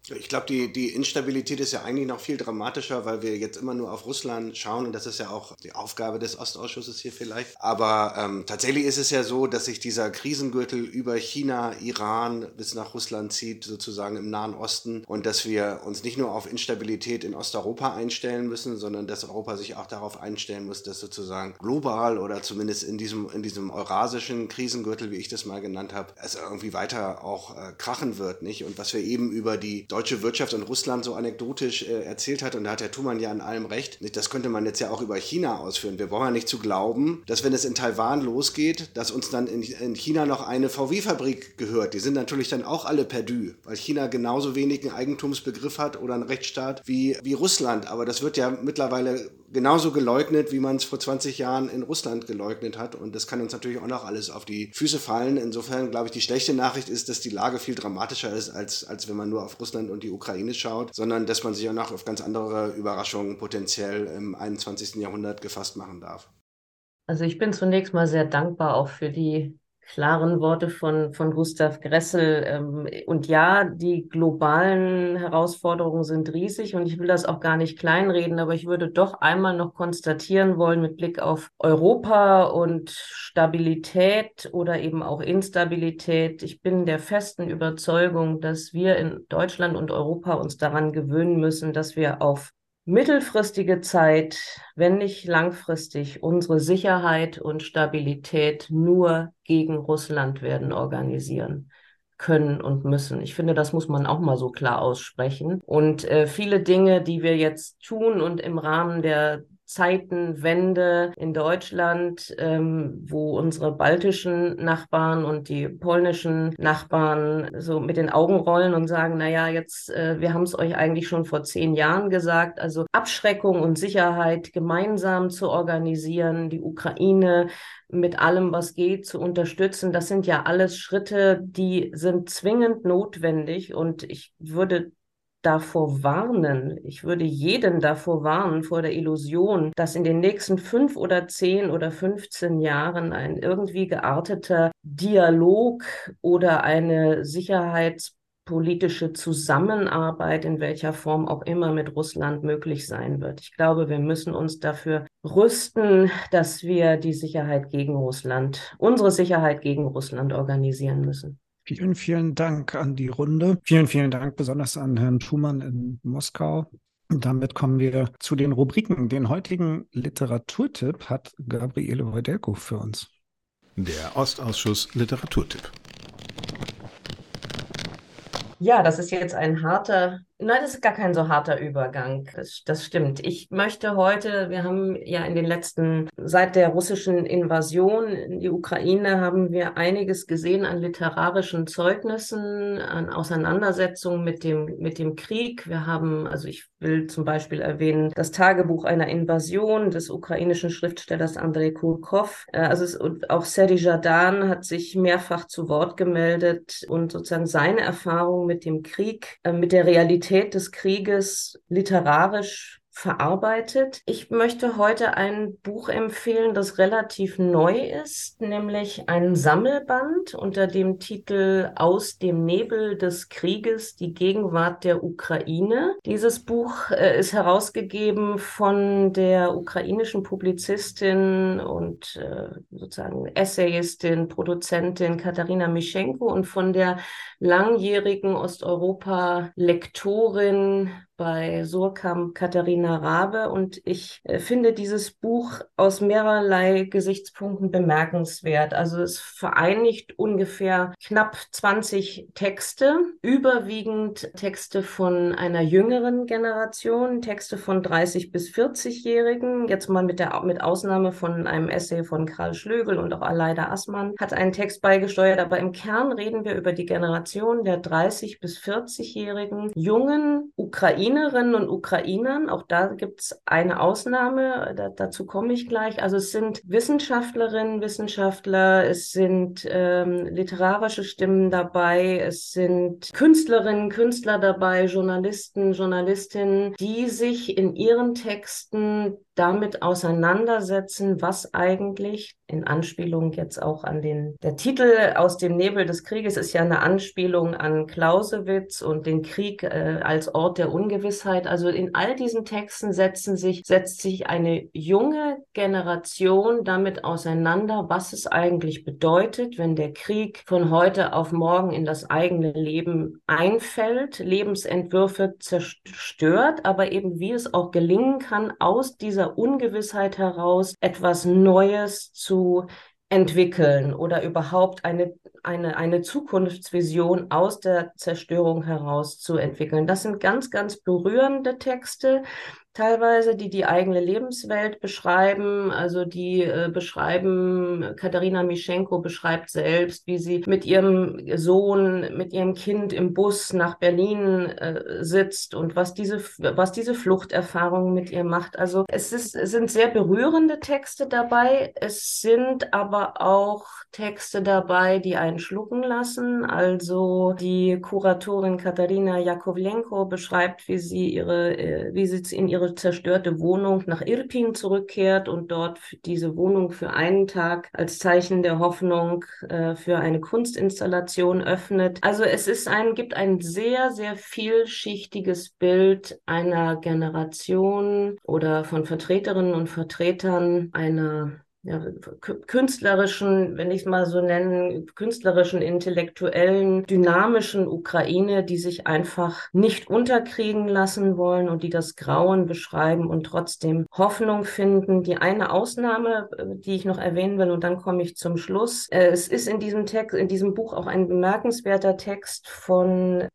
Ich glaube, die, die Instabilität ist ja eigentlich noch viel dramatischer, weil wir jetzt immer nur auf Russland schauen und das ist ja auch die Aufgabe des Ostausschusses hier vielleicht. Aber ähm, tatsächlich ist es ja so, dass sich dieser Krisengürtel über China, Iran bis nach Russland zieht, sozusagen im Nahen Osten und dass wir uns nicht nur auf Instabilität in Osteuropa einstellen müssen, sondern dass Europa sich auch darauf einstellen muss, dass sozusagen global oder zumindest in diesem, in diesem eurasischen Krisengürtel, wie ich das mal genannt habe, es irgendwie weiter auch äh, krachen wird, nicht? Und was wir eben über die deutsche Wirtschaft und Russland so anekdotisch äh, erzählt hat, und da hat Herr Thumann ja an allem recht, das könnte man jetzt ja auch über China ausführen. Wir brauchen ja nicht zu glauben, dass wenn es in Taiwan losgeht, dass uns dann in, in China noch eine VW-Fabrik gehört. Die sind natürlich dann auch alle perdu, weil China genauso wenig einen Eigentumsbegriff hat oder einen Rechtsstaat wie, wie Russland. Aber das wird ja mittlerweile genauso geleugnet, wie man es vor 20 Jahren in Russland geleugnet hat. Und das kann uns natürlich auch noch alles auf die Füße fallen. Insofern glaube ich, die schlechte Nachricht ist, dass die Lage viel dramatischer ist, als, als wenn man nur auf Russland und die Ukraine schaut, sondern dass man sich auch noch auf ganz andere Überraschungen potenziell im 21. Jahrhundert gefasst machen darf. Also ich bin zunächst mal sehr dankbar auch für die klaren Worte von, von Gustav Gressel. Ähm, und ja, die globalen Herausforderungen sind riesig und ich will das auch gar nicht kleinreden, aber ich würde doch einmal noch konstatieren wollen mit Blick auf Europa und Stabilität oder eben auch Instabilität. Ich bin der festen Überzeugung, dass wir in Deutschland und Europa uns daran gewöhnen müssen, dass wir auf mittelfristige Zeit, wenn nicht langfristig, unsere Sicherheit und Stabilität nur gegen Russland werden organisieren können und müssen. Ich finde, das muss man auch mal so klar aussprechen. Und äh, viele Dinge, die wir jetzt tun und im Rahmen der Zeitenwende in Deutschland, ähm, wo unsere baltischen Nachbarn und die polnischen Nachbarn so mit den Augen rollen und sagen, na ja, jetzt, äh, wir haben es euch eigentlich schon vor zehn Jahren gesagt, also Abschreckung und Sicherheit gemeinsam zu organisieren, die Ukraine mit allem, was geht, zu unterstützen. Das sind ja alles Schritte, die sind zwingend notwendig. Und ich würde davor warnen, ich würde jeden davor warnen, vor der Illusion, dass in den nächsten fünf oder zehn oder 15 Jahren ein irgendwie gearteter Dialog oder eine Sicherheits politische Zusammenarbeit in welcher Form auch immer mit Russland möglich sein wird. Ich glaube, wir müssen uns dafür rüsten, dass wir die Sicherheit gegen Russland, unsere Sicherheit gegen Russland organisieren müssen. Vielen, vielen Dank an die Runde. Vielen, vielen Dank besonders an Herrn Schumann in Moskau. Und damit kommen wir zu den Rubriken. Den heutigen Literaturtipp hat Gabriele Wojdelko für uns. Der Ostausschuss Literaturtipp. Ja, das ist jetzt ein harter Nein, das ist gar kein so harter Übergang. Das, das, stimmt. Ich möchte heute, wir haben ja in den letzten, seit der russischen Invasion in die Ukraine, haben wir einiges gesehen an literarischen Zeugnissen, an Auseinandersetzungen mit dem, mit dem Krieg. Wir haben, also ich will zum Beispiel erwähnen, das Tagebuch einer Invasion des ukrainischen Schriftstellers Andrei Kurkov. Äh, also es, auch Seri Jadan hat sich mehrfach zu Wort gemeldet und sozusagen seine Erfahrung mit dem Krieg, äh, mit der Realität Realität des Krieges literarisch verarbeitet. Ich möchte heute ein Buch empfehlen, das relativ neu ist, nämlich ein Sammelband unter dem Titel Aus dem Nebel des Krieges, die Gegenwart der Ukraine. Dieses Buch äh, ist herausgegeben von der ukrainischen Publizistin und äh, sozusagen Essayistin, Produzentin Katharina Mischenko und von der langjährigen Osteuropa-Lektorin bei Surkamp Katharina Rabe. Und ich äh, finde dieses Buch aus mehrerlei Gesichtspunkten bemerkenswert. Also es vereinigt ungefähr knapp 20 Texte, überwiegend Texte von einer jüngeren Generation, Texte von 30 bis 40-Jährigen, jetzt mal mit der mit Ausnahme von einem Essay von Karl Schlögel und auch Aleida Assmann hat einen Text beigesteuert, aber im Kern reden wir über die Generation der 30 bis 40-jährigen jungen Ukrainer Ukrainerinnen und Ukrainern. Auch da gibt es eine Ausnahme, da, dazu komme ich gleich. Also es sind Wissenschaftlerinnen, Wissenschaftler, es sind ähm, literarische Stimmen dabei, es sind Künstlerinnen, Künstler dabei, Journalisten, Journalistinnen, die sich in ihren Texten damit auseinandersetzen, was eigentlich in Anspielung jetzt auch an den, der Titel aus dem Nebel des Krieges ist ja eine Anspielung an Clausewitz und den Krieg äh, als Ort der Ungewissheit. Also in all diesen Texten setzen sich, setzt sich eine junge Generation damit auseinander, was es eigentlich bedeutet, wenn der Krieg von heute auf morgen in das eigene Leben einfällt, Lebensentwürfe zerstört, aber eben wie es auch gelingen kann, aus dieser Ungewissheit heraus etwas Neues zu entwickeln oder überhaupt eine, eine, eine Zukunftsvision aus der Zerstörung heraus zu entwickeln. Das sind ganz, ganz berührende Texte, teilweise, die die eigene Lebenswelt beschreiben. Also die äh, beschreiben, Katharina Mischenko beschreibt selbst, wie sie mit ihrem Sohn, mit ihrem Kind im Bus nach Berlin äh, sitzt und was diese, was diese Fluchterfahrung mit ihr macht. Also es, ist, es sind sehr berührende Texte dabei. Es sind aber auch Texte dabei, die einen schlucken lassen. Also die Kuratorin Katharina Jakovlenko beschreibt, wie sie ihre, äh, wie sie in ihre ihre zerstörte Wohnung nach Irpin zurückkehrt und dort diese Wohnung für einen Tag als Zeichen der Hoffnung äh, für eine Kunstinstallation öffnet. Also es ist ein, gibt ein sehr, sehr vielschichtiges Bild einer Generation oder von Vertreterinnen und Vertretern einer ja, künstlerischen, wenn ich es mal so nennen, künstlerischen, intellektuellen, dynamischen Ukraine, die sich einfach nicht unterkriegen lassen wollen und die das Grauen beschreiben und trotzdem Hoffnung finden. Die eine Ausnahme, äh, die ich noch erwähnen will, und dann komme ich zum Schluss. Äh, es ist in diesem Text, in diesem Buch auch ein bemerkenswerter Text von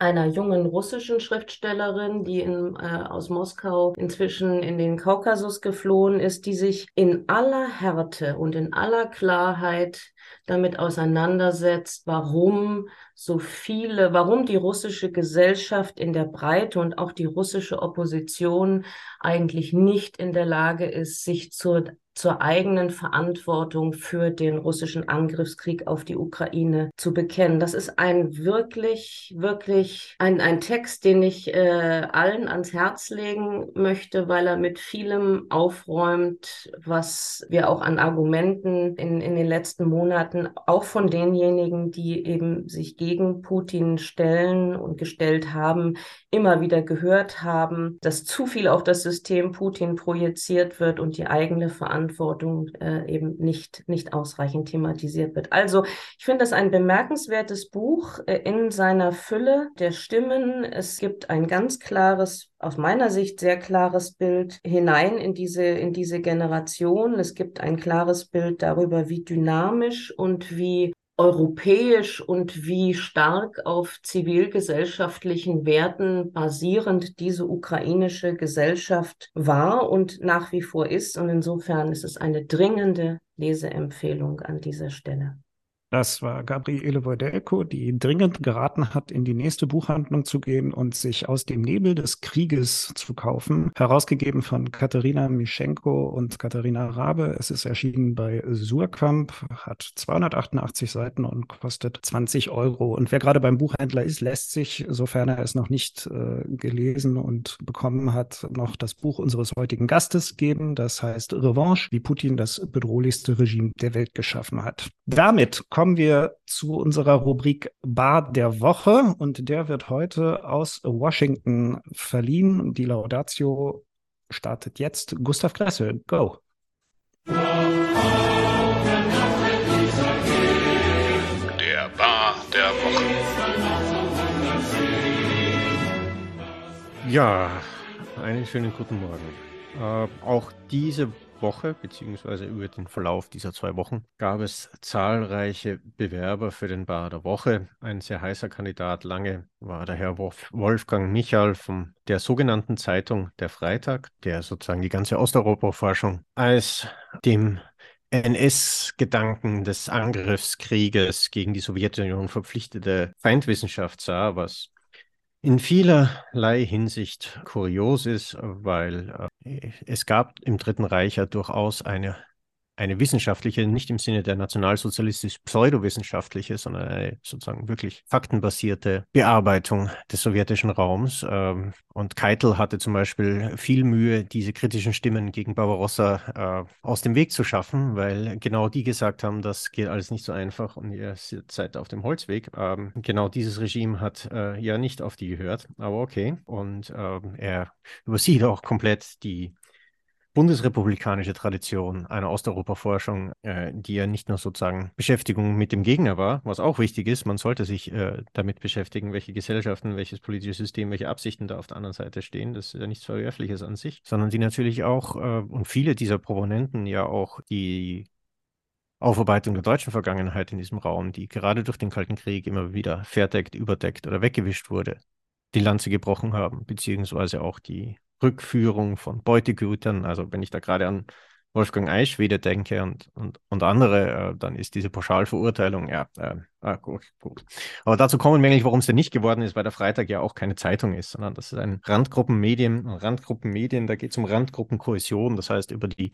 einer jungen russischen Schriftstellerin, die in, äh, aus Moskau inzwischen in den Kaukasus geflohen ist, die sich in aller Härte und in aller Klarheit damit auseinandersetzt, warum so viele, warum die russische Gesellschaft in der Breite und auch die russische Opposition eigentlich nicht in der Lage ist, sich zur zur eigenen Verantwortung für den russischen Angriffskrieg auf die Ukraine zu bekennen. Das ist ein wirklich, wirklich ein, ein Text, den ich äh, allen ans Herz legen möchte, weil er mit vielem aufräumt, was wir auch an Argumenten in, in den letzten Monaten auch von denjenigen, die eben sich gegen Putin stellen und gestellt haben, immer wieder gehört haben, dass zu viel auf das System Putin projiziert wird und die eigene Verantwortung Verantwortung äh, eben nicht, nicht ausreichend thematisiert wird. Also ich finde das ein bemerkenswertes Buch äh, in seiner Fülle der Stimmen. Es gibt ein ganz klares aus meiner Sicht sehr klares Bild hinein in diese, in diese Generation. Es gibt ein klares Bild darüber, wie dynamisch und wie europäisch und wie stark auf zivilgesellschaftlichen Werten basierend diese ukrainische Gesellschaft war und nach wie vor ist. Und insofern ist es eine dringende Leseempfehlung an dieser Stelle. Das war Gabriele Wojdelko, die dringend geraten hat, in die nächste Buchhandlung zu gehen und sich aus dem Nebel des Krieges zu kaufen. Herausgegeben von Katharina Mischenko und Katharina Rabe. Es ist erschienen bei Surkamp, hat 288 Seiten und kostet 20 Euro. Und wer gerade beim Buchhändler ist, lässt sich, sofern er es noch nicht äh, gelesen und bekommen hat, noch das Buch unseres heutigen Gastes geben. Das heißt Revanche, wie Putin das bedrohlichste Regime der Welt geschaffen hat. Damit kommt kommen wir zu unserer Rubrik Bar der Woche und der wird heute aus Washington verliehen. Die Laudatio startet jetzt. Gustav Kresse, go. Der Bar der Woche. Ja, einen schönen guten Morgen. Äh, auch diese Woche, beziehungsweise über den Verlauf dieser zwei Wochen, gab es zahlreiche Bewerber für den Bar der Woche. Ein sehr heißer Kandidat lange war der Herr Wolfgang Michal von der sogenannten Zeitung Der Freitag, der sozusagen die ganze Osteuropa-Forschung als dem NS-Gedanken des Angriffskrieges gegen die Sowjetunion verpflichtete Feindwissenschaft sah, was in vielerlei Hinsicht kurios ist, weil äh, es gab im Dritten Reich ja durchaus eine eine wissenschaftliche, nicht im Sinne der nationalsozialistisch-pseudowissenschaftliche, sondern eine sozusagen wirklich faktenbasierte Bearbeitung des sowjetischen Raums. Ähm, und Keitel hatte zum Beispiel viel Mühe, diese kritischen Stimmen gegen Barbarossa äh, aus dem Weg zu schaffen, weil genau die gesagt haben, das geht alles nicht so einfach und ihr seid auf dem Holzweg. Ähm, genau dieses Regime hat äh, ja nicht auf die gehört, aber okay. Und ähm, er übersieht auch komplett die bundesrepublikanische Tradition einer Osteuropa-Forschung, äh, die ja nicht nur sozusagen Beschäftigung mit dem Gegner war, was auch wichtig ist, man sollte sich äh, damit beschäftigen, welche Gesellschaften, welches politische System, welche Absichten da auf der anderen Seite stehen. Das ist ja nichts Verwerfliches an sich, sondern die natürlich auch, äh, und viele dieser Proponenten ja auch die Aufarbeitung der deutschen Vergangenheit in diesem Raum, die gerade durch den Kalten Krieg immer wieder verdeckt, überdeckt oder weggewischt wurde, die Lanze gebrochen haben, beziehungsweise auch die Rückführung von Beutegütern. Also wenn ich da gerade an Wolfgang Eichwede denke und, und, und andere, äh, dann ist diese Pauschalverurteilung, ja, äh, ah, gut, gut. Aber dazu kommen wir eigentlich, warum es denn nicht geworden ist, weil der Freitag ja auch keine Zeitung ist, sondern das ist ein Randgruppenmedien. Randgruppenmedien, da geht es um Randgruppenkohäsion, das heißt über die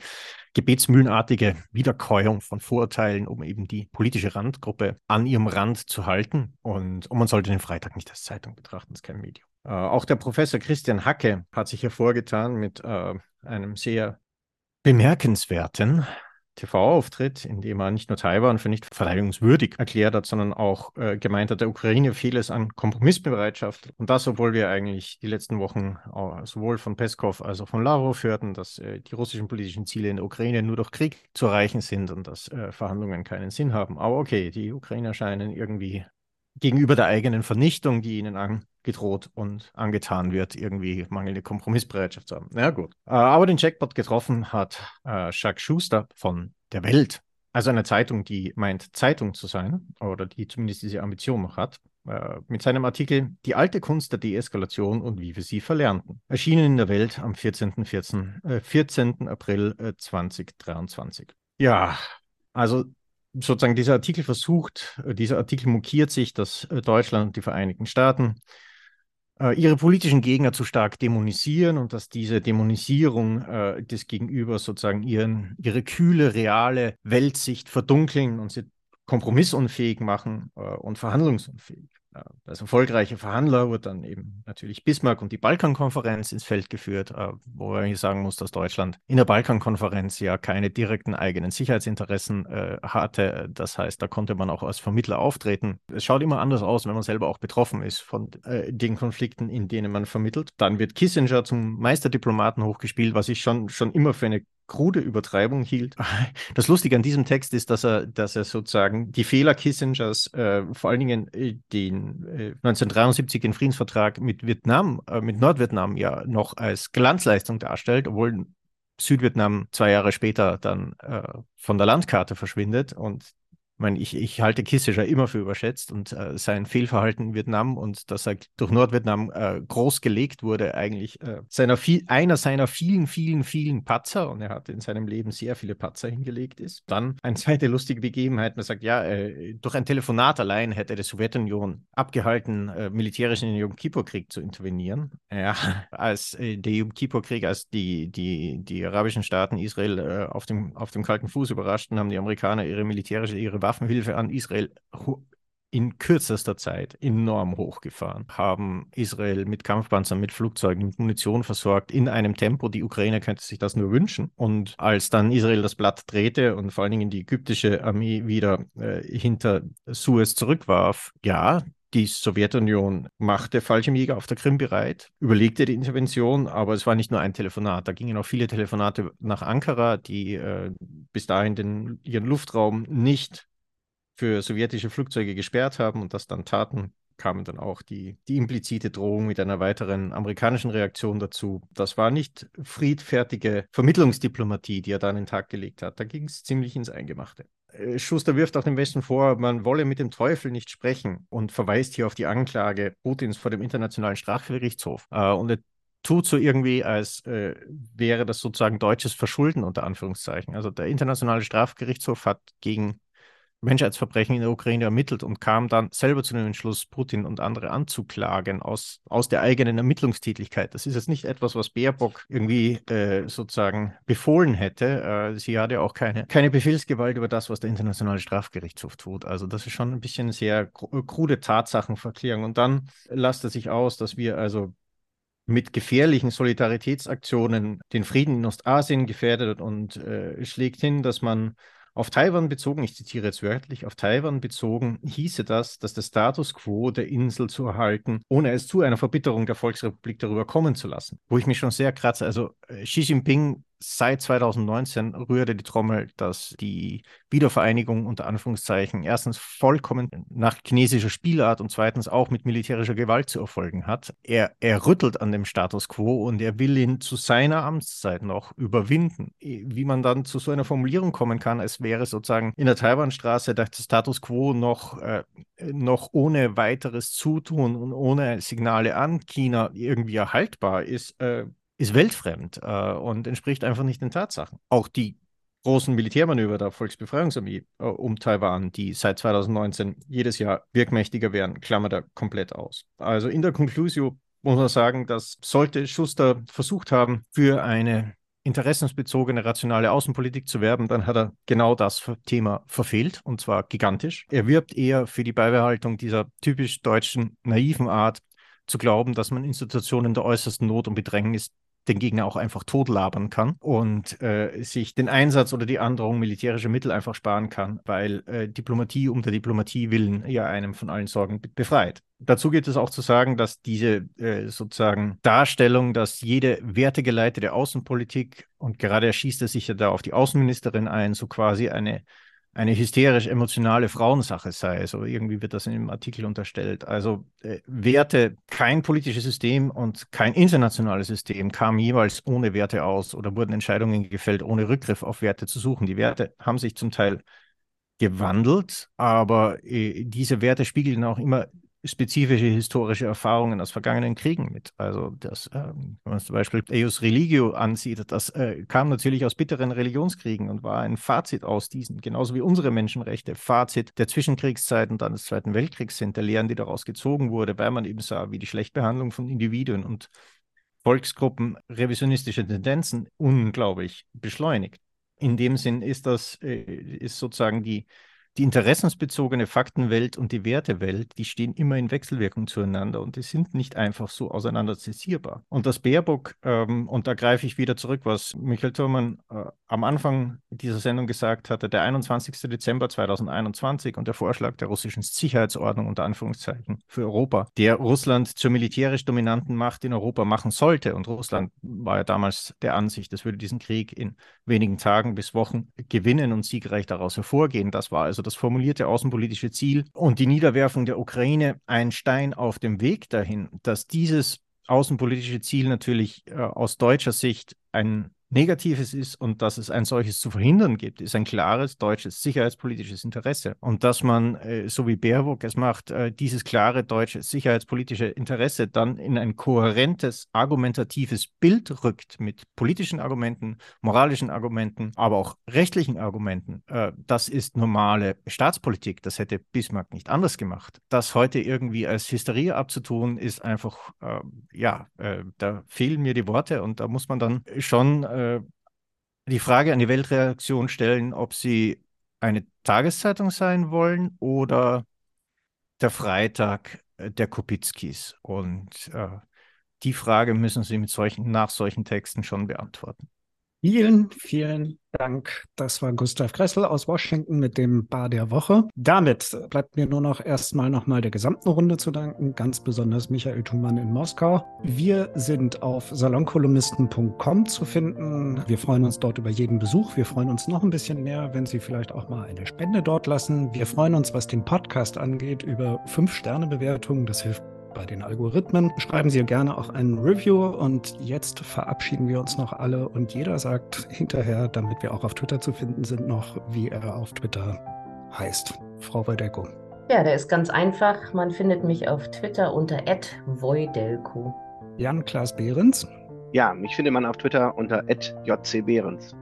gebetsmühlenartige Wiederkäuung von Vorurteilen, um eben die politische Randgruppe an ihrem Rand zu halten. Und, und man sollte den Freitag nicht als Zeitung betrachten, das ist kein Medium. Äh, auch der Professor Christian Hacke hat sich hervorgetan mit äh, einem sehr bemerkenswerten TV-Auftritt, in dem er nicht nur Taiwan für nicht verteidigungswürdig erklärt hat, sondern auch äh, gemeint hat, der Ukraine fehle es an Kompromissbereitschaft. Und das, obwohl wir eigentlich die letzten Wochen äh, sowohl von Peskov als auch von Lavrov hörten, dass äh, die russischen politischen Ziele in der Ukraine nur durch Krieg zu erreichen sind und dass äh, Verhandlungen keinen Sinn haben. Aber okay, die Ukrainer scheinen irgendwie gegenüber der eigenen Vernichtung, die ihnen angedroht und angetan wird, irgendwie mangelnde Kompromissbereitschaft zu haben. Na ja, gut. Äh, aber den Jackpot getroffen hat äh, Jacques Schuster von der Welt. Also eine Zeitung, die meint, Zeitung zu sein oder die zumindest diese Ambition noch hat. äh, mit seinem Artikel Die alte Kunst der Deeskalation und wie wir sie verlernten. Erschienen in der Welt am 14. 14, äh, 14. April äh, 2023. Ja, also sozusagen dieser Artikel versucht, äh, dieser Artikel mokiert sich, dass äh, Deutschland und die Vereinigten Staaten äh, ihre politischen Gegner zu stark dämonisieren und dass diese Dämonisierung äh, des Gegenübers sozusagen ihren, ihre kühle, reale Weltsicht verdunkeln und sie kompromissunfähig machen äh, und verhandlungsunfähig. Als erfolgreiche Verhandler wurde dann eben natürlich Bismarck und die Balkankonferenz ins Feld geführt, äh, wo man sagen muss, dass Deutschland in der Balkankonferenz ja keine direkten eigenen Sicherheitsinteressen äh, hatte. Das heißt, da konnte man auch als Vermittler auftreten. Es schaut immer anders aus, wenn man selber auch betroffen ist von äh, den Konflikten, in denen man vermittelt. Dann wird Kissinger zum Meisterdiplomaten hochgespielt, was ich schon, schon immer für eine krude Übertreibung hielt. *laughs* Das Lustige an diesem Text ist, dass er, dass er sozusagen die Fehler Kissingers, äh, vor allen Dingen äh, den äh, 1973 den Friedensvertrag mit Vietnam, äh, mit Nordvietnam ja noch als Glanzleistung darstellt, obwohl Südvietnam zwei Jahre später dann äh, von der Landkarte verschwindet und ich meine, ich, ich halte Kissinger immer für überschätzt und äh, sein Fehlverhalten in Vietnam und dass er durch Nordvietnam äh, groß gelegt wurde, eigentlich äh, seiner viel, einer seiner vielen, vielen, vielen Patzer, und er hat in seinem Leben sehr viele Patzer hingelegt ist. Dann eine zweite lustige Begebenheit, man sagt, ja, äh, durch ein Telefonat allein hätte die Sowjetunion abgehalten, äh, militärisch in den Yom Kippur-Krieg zu intervenieren. Ja, *laughs* als äh, der Yom Kippur-Krieg, als die, die, die arabischen Staaten Israel auf, dem, auf dem kalten Fuß überraschten, haben die Amerikaner ihre militärische, ihre Waffenhilfe an Israel in kürzester Zeit enorm hochgefahren, haben Israel mit Kampfpanzern, mit Flugzeugen, mit Munition versorgt, in einem Tempo, die Ukraine könnte sich das nur wünschen. Und als dann Israel das Blatt drehte und vor allen Dingen die ägyptische Armee wieder äh, hinter Suez zurückwarf, ja, die Sowjetunion machte Fallschirmjäger auf der Krim bereit, überlegte die Intervention, aber es war nicht nur ein Telefonat. Da gingen auch viele Telefonate nach Ankara, die äh, bis dahin den, ihren Luftraum nicht für sowjetische Flugzeuge gesperrt haben und das dann taten, kamen dann auch die, die implizite Drohung mit einer weiteren amerikanischen Reaktion dazu. Das war nicht friedfertige Vermittlungsdiplomatie, die er da an den Tag gelegt hat. Da ging es ziemlich ins Eingemachte. Äh, Schuster wirft auch dem Westen vor, man wolle mit dem Teufel nicht sprechen und verweist hier auf die Anklage Putins vor dem Internationalen Strafgerichtshof. Äh, und er tut so irgendwie, als äh, wäre das sozusagen deutsches Verschulden unter Anführungszeichen. Also der Internationale Strafgerichtshof hat gegen Menschheitsverbrechen in der Ukraine ermittelt und kam dann selber zu dem Entschluss, Putin und andere anzuklagen aus, aus der eigenen Ermittlungstätigkeit. Das ist jetzt nicht etwas, was Baerbock irgendwie äh, sozusagen befohlen hätte. Äh, sie hat ja auch keine, keine Befehlsgewalt über das, was der Internationale Strafgerichtshof tut. Also das ist schon ein bisschen sehr krude Tatsachenverklärung. Und dann lasst er sich aus, dass wir also mit gefährlichen Solidaritätsaktionen den Frieden in Ostasien gefährdet und äh, schlägt hin, dass man auf Taiwan bezogen, ich zitiere jetzt wörtlich, auf Taiwan bezogen hieße das, dass der Status quo der Insel zu erhalten, ohne es zu einer Verbitterung der Volksrepublik darüber kommen zu lassen. Wo ich mich schon sehr kratze. Also äh, Xi Jinping seit 2019 rührte die Trommel, dass die Wiedervereinigung unter Anführungszeichen erstens vollkommen nach chinesischer Spielart und zweitens auch mit militärischer Gewalt zu erfolgen hat. Er, er rüttelt an dem Status quo und er will ihn zu seiner Amtszeit noch überwinden. Wie man dann zu so einer Formulierung kommen kann, es wäre sozusagen in der Taiwanstraße der Status quo noch, äh, noch ohne weiteres Zutun und ohne Signale an China irgendwie erhaltbar ist, äh, ist weltfremd äh, und entspricht einfach nicht den Tatsachen. Auch die großen Militärmanöver der Volksbefreiungsarmee äh, um Taiwan, die seit 2019 jedes Jahr wirkmächtiger werden, klammert er komplett aus. Also in der Conclusio muss man sagen, dass sollte Schuster versucht haben, für eine interessensbezogene, rationale Außenpolitik zu werben, dann hat er genau das Thema verfehlt und zwar gigantisch. Er wirbt eher für die Beibehaltung dieser typisch deutschen naiven Art, zu glauben, dass man Institutionen der äußersten Not und Bedrängnis den Gegner auch einfach totlabern kann und äh, sich den Einsatz oder die Androhung militärischer Mittel einfach sparen kann, weil äh, Diplomatie um der Diplomatie willen ja einem von allen Sorgen befreit. Dazu geht es auch zu sagen, dass diese äh, sozusagen Darstellung, dass jede wertegeleitete Außenpolitik und gerade erschießt er sich ja da auf die Außenministerin ein, so quasi eine eine hysterisch emotionale Frauensache sei. So irgendwie wird das in dem Artikel unterstellt. Also äh, Werte, kein politisches System und kein internationales System kam jeweils ohne Werte aus oder wurden Entscheidungen gefällt, ohne Rückgriff auf Werte zu suchen. Die Werte haben sich zum Teil gewandelt, aber äh, diese Werte spiegeln auch immer spezifische historische Erfahrungen aus vergangenen Kriegen mit. Also das, äh, wenn man zum Beispiel Eius Religio ansieht, das äh, kam natürlich aus bitteren Religionskriegen und war ein Fazit aus diesen, genauso wie unsere Menschenrechte, Fazit der Zwischenkriegszeit und dann des Zweiten Weltkriegs sind, der Lehren, die daraus gezogen wurde, weil man eben sah, wie die Schlechtbehandlung von Individuen und Volksgruppen revisionistische Tendenzen unglaublich beschleunigt. In dem Sinn ist das, äh, ist sozusagen die, die interessensbezogene Faktenwelt und die Wertewelt, die stehen immer in Wechselwirkung zueinander und die sind nicht einfach so auseinanderzisierbar. Und das Baerbock, ähm, und da greife ich wieder zurück, was Michael Thurmann äh, am Anfang dieser Sendung gesagt hatte, der 21. Dezember 2021 und der Vorschlag der russischen Sicherheitsordnung unter Anführungszeichen für Europa, der Russland zur militärisch dominanten Macht in Europa machen sollte. Und Russland war ja damals der Ansicht, es würde diesen Krieg in wenigen Tagen bis Wochen gewinnen und siegreich daraus hervorgehen. Das war also das formulierte außenpolitische Ziel und die Niederwerfung der Ukraine ein Stein auf dem Weg dahin, dass dieses außenpolitische Ziel natürlich äh, aus deutscher Sicht ein Negatives ist und dass es ein solches zu verhindern gibt, ist ein klares deutsches sicherheitspolitisches Interesse. Und dass man, äh, so wie Baerbock es macht, äh, dieses klare deutsche sicherheitspolitische Interesse dann in ein kohärentes, argumentatives Bild rückt mit politischen Argumenten, moralischen Argumenten, aber auch rechtlichen Argumenten, äh, das ist normale Staatspolitik. Das hätte Bismarck nicht anders gemacht. Das heute irgendwie als Hysterie abzutun, ist einfach, ja, da fehlen mir die Worte und da muss man dann schon die Frage an die Weltreaktion stellen, ob sie eine Tageszeitung sein wollen oder der Freitag äh, der Kopitzkis. Und äh, die Frage müssen Sie mit solchen, nach solchen Texten schon beantworten. Vielen, vielen Dank. Das war Gustav Kressel aus Washington mit dem Bar der Woche. Damit bleibt mir nur noch erstmal nochmal der gesamten Runde zu danken, ganz besonders Michael Thumann in Moskau. Wir sind auf salonkolumnisten.com zu finden. Wir freuen uns dort über jeden Besuch. Wir freuen uns noch ein bisschen mehr, wenn Sie vielleicht auch mal eine Spende dort lassen. Wir freuen uns, was den Podcast angeht, über fünf sterne bewertungen Das hilft bei den Algorithmen. Schreiben Sie gerne auch ein Review und jetzt verabschieden wir uns noch alle und jeder sagt hinterher, damit wir auch auf Twitter zu finden sind, noch, wie er auf Twitter heißt. Frau Waldeco. Ja, der ist ganz einfach. Man findet mich auf Twitter unter @voidelko. Jan-Klaas Behrens. Ja, mich findet man auf Twitter unter @jcbehrens.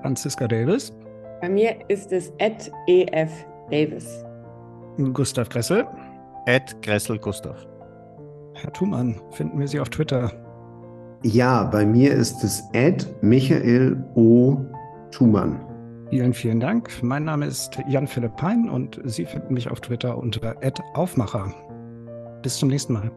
Franziska Davis. Bei mir ist es @ef Davis. Gustav Gressel. Ed Gressel Gustav. Herr Thumann, finden wir Sie auf Twitter? Ja, bei mir ist es Ed Michael O. Thumann. Vielen, vielen Dank. Mein Name ist Jan-Philipp Pein und Sie finden mich auf Twitter unter Ed Aufmacher. Bis zum nächsten Mal.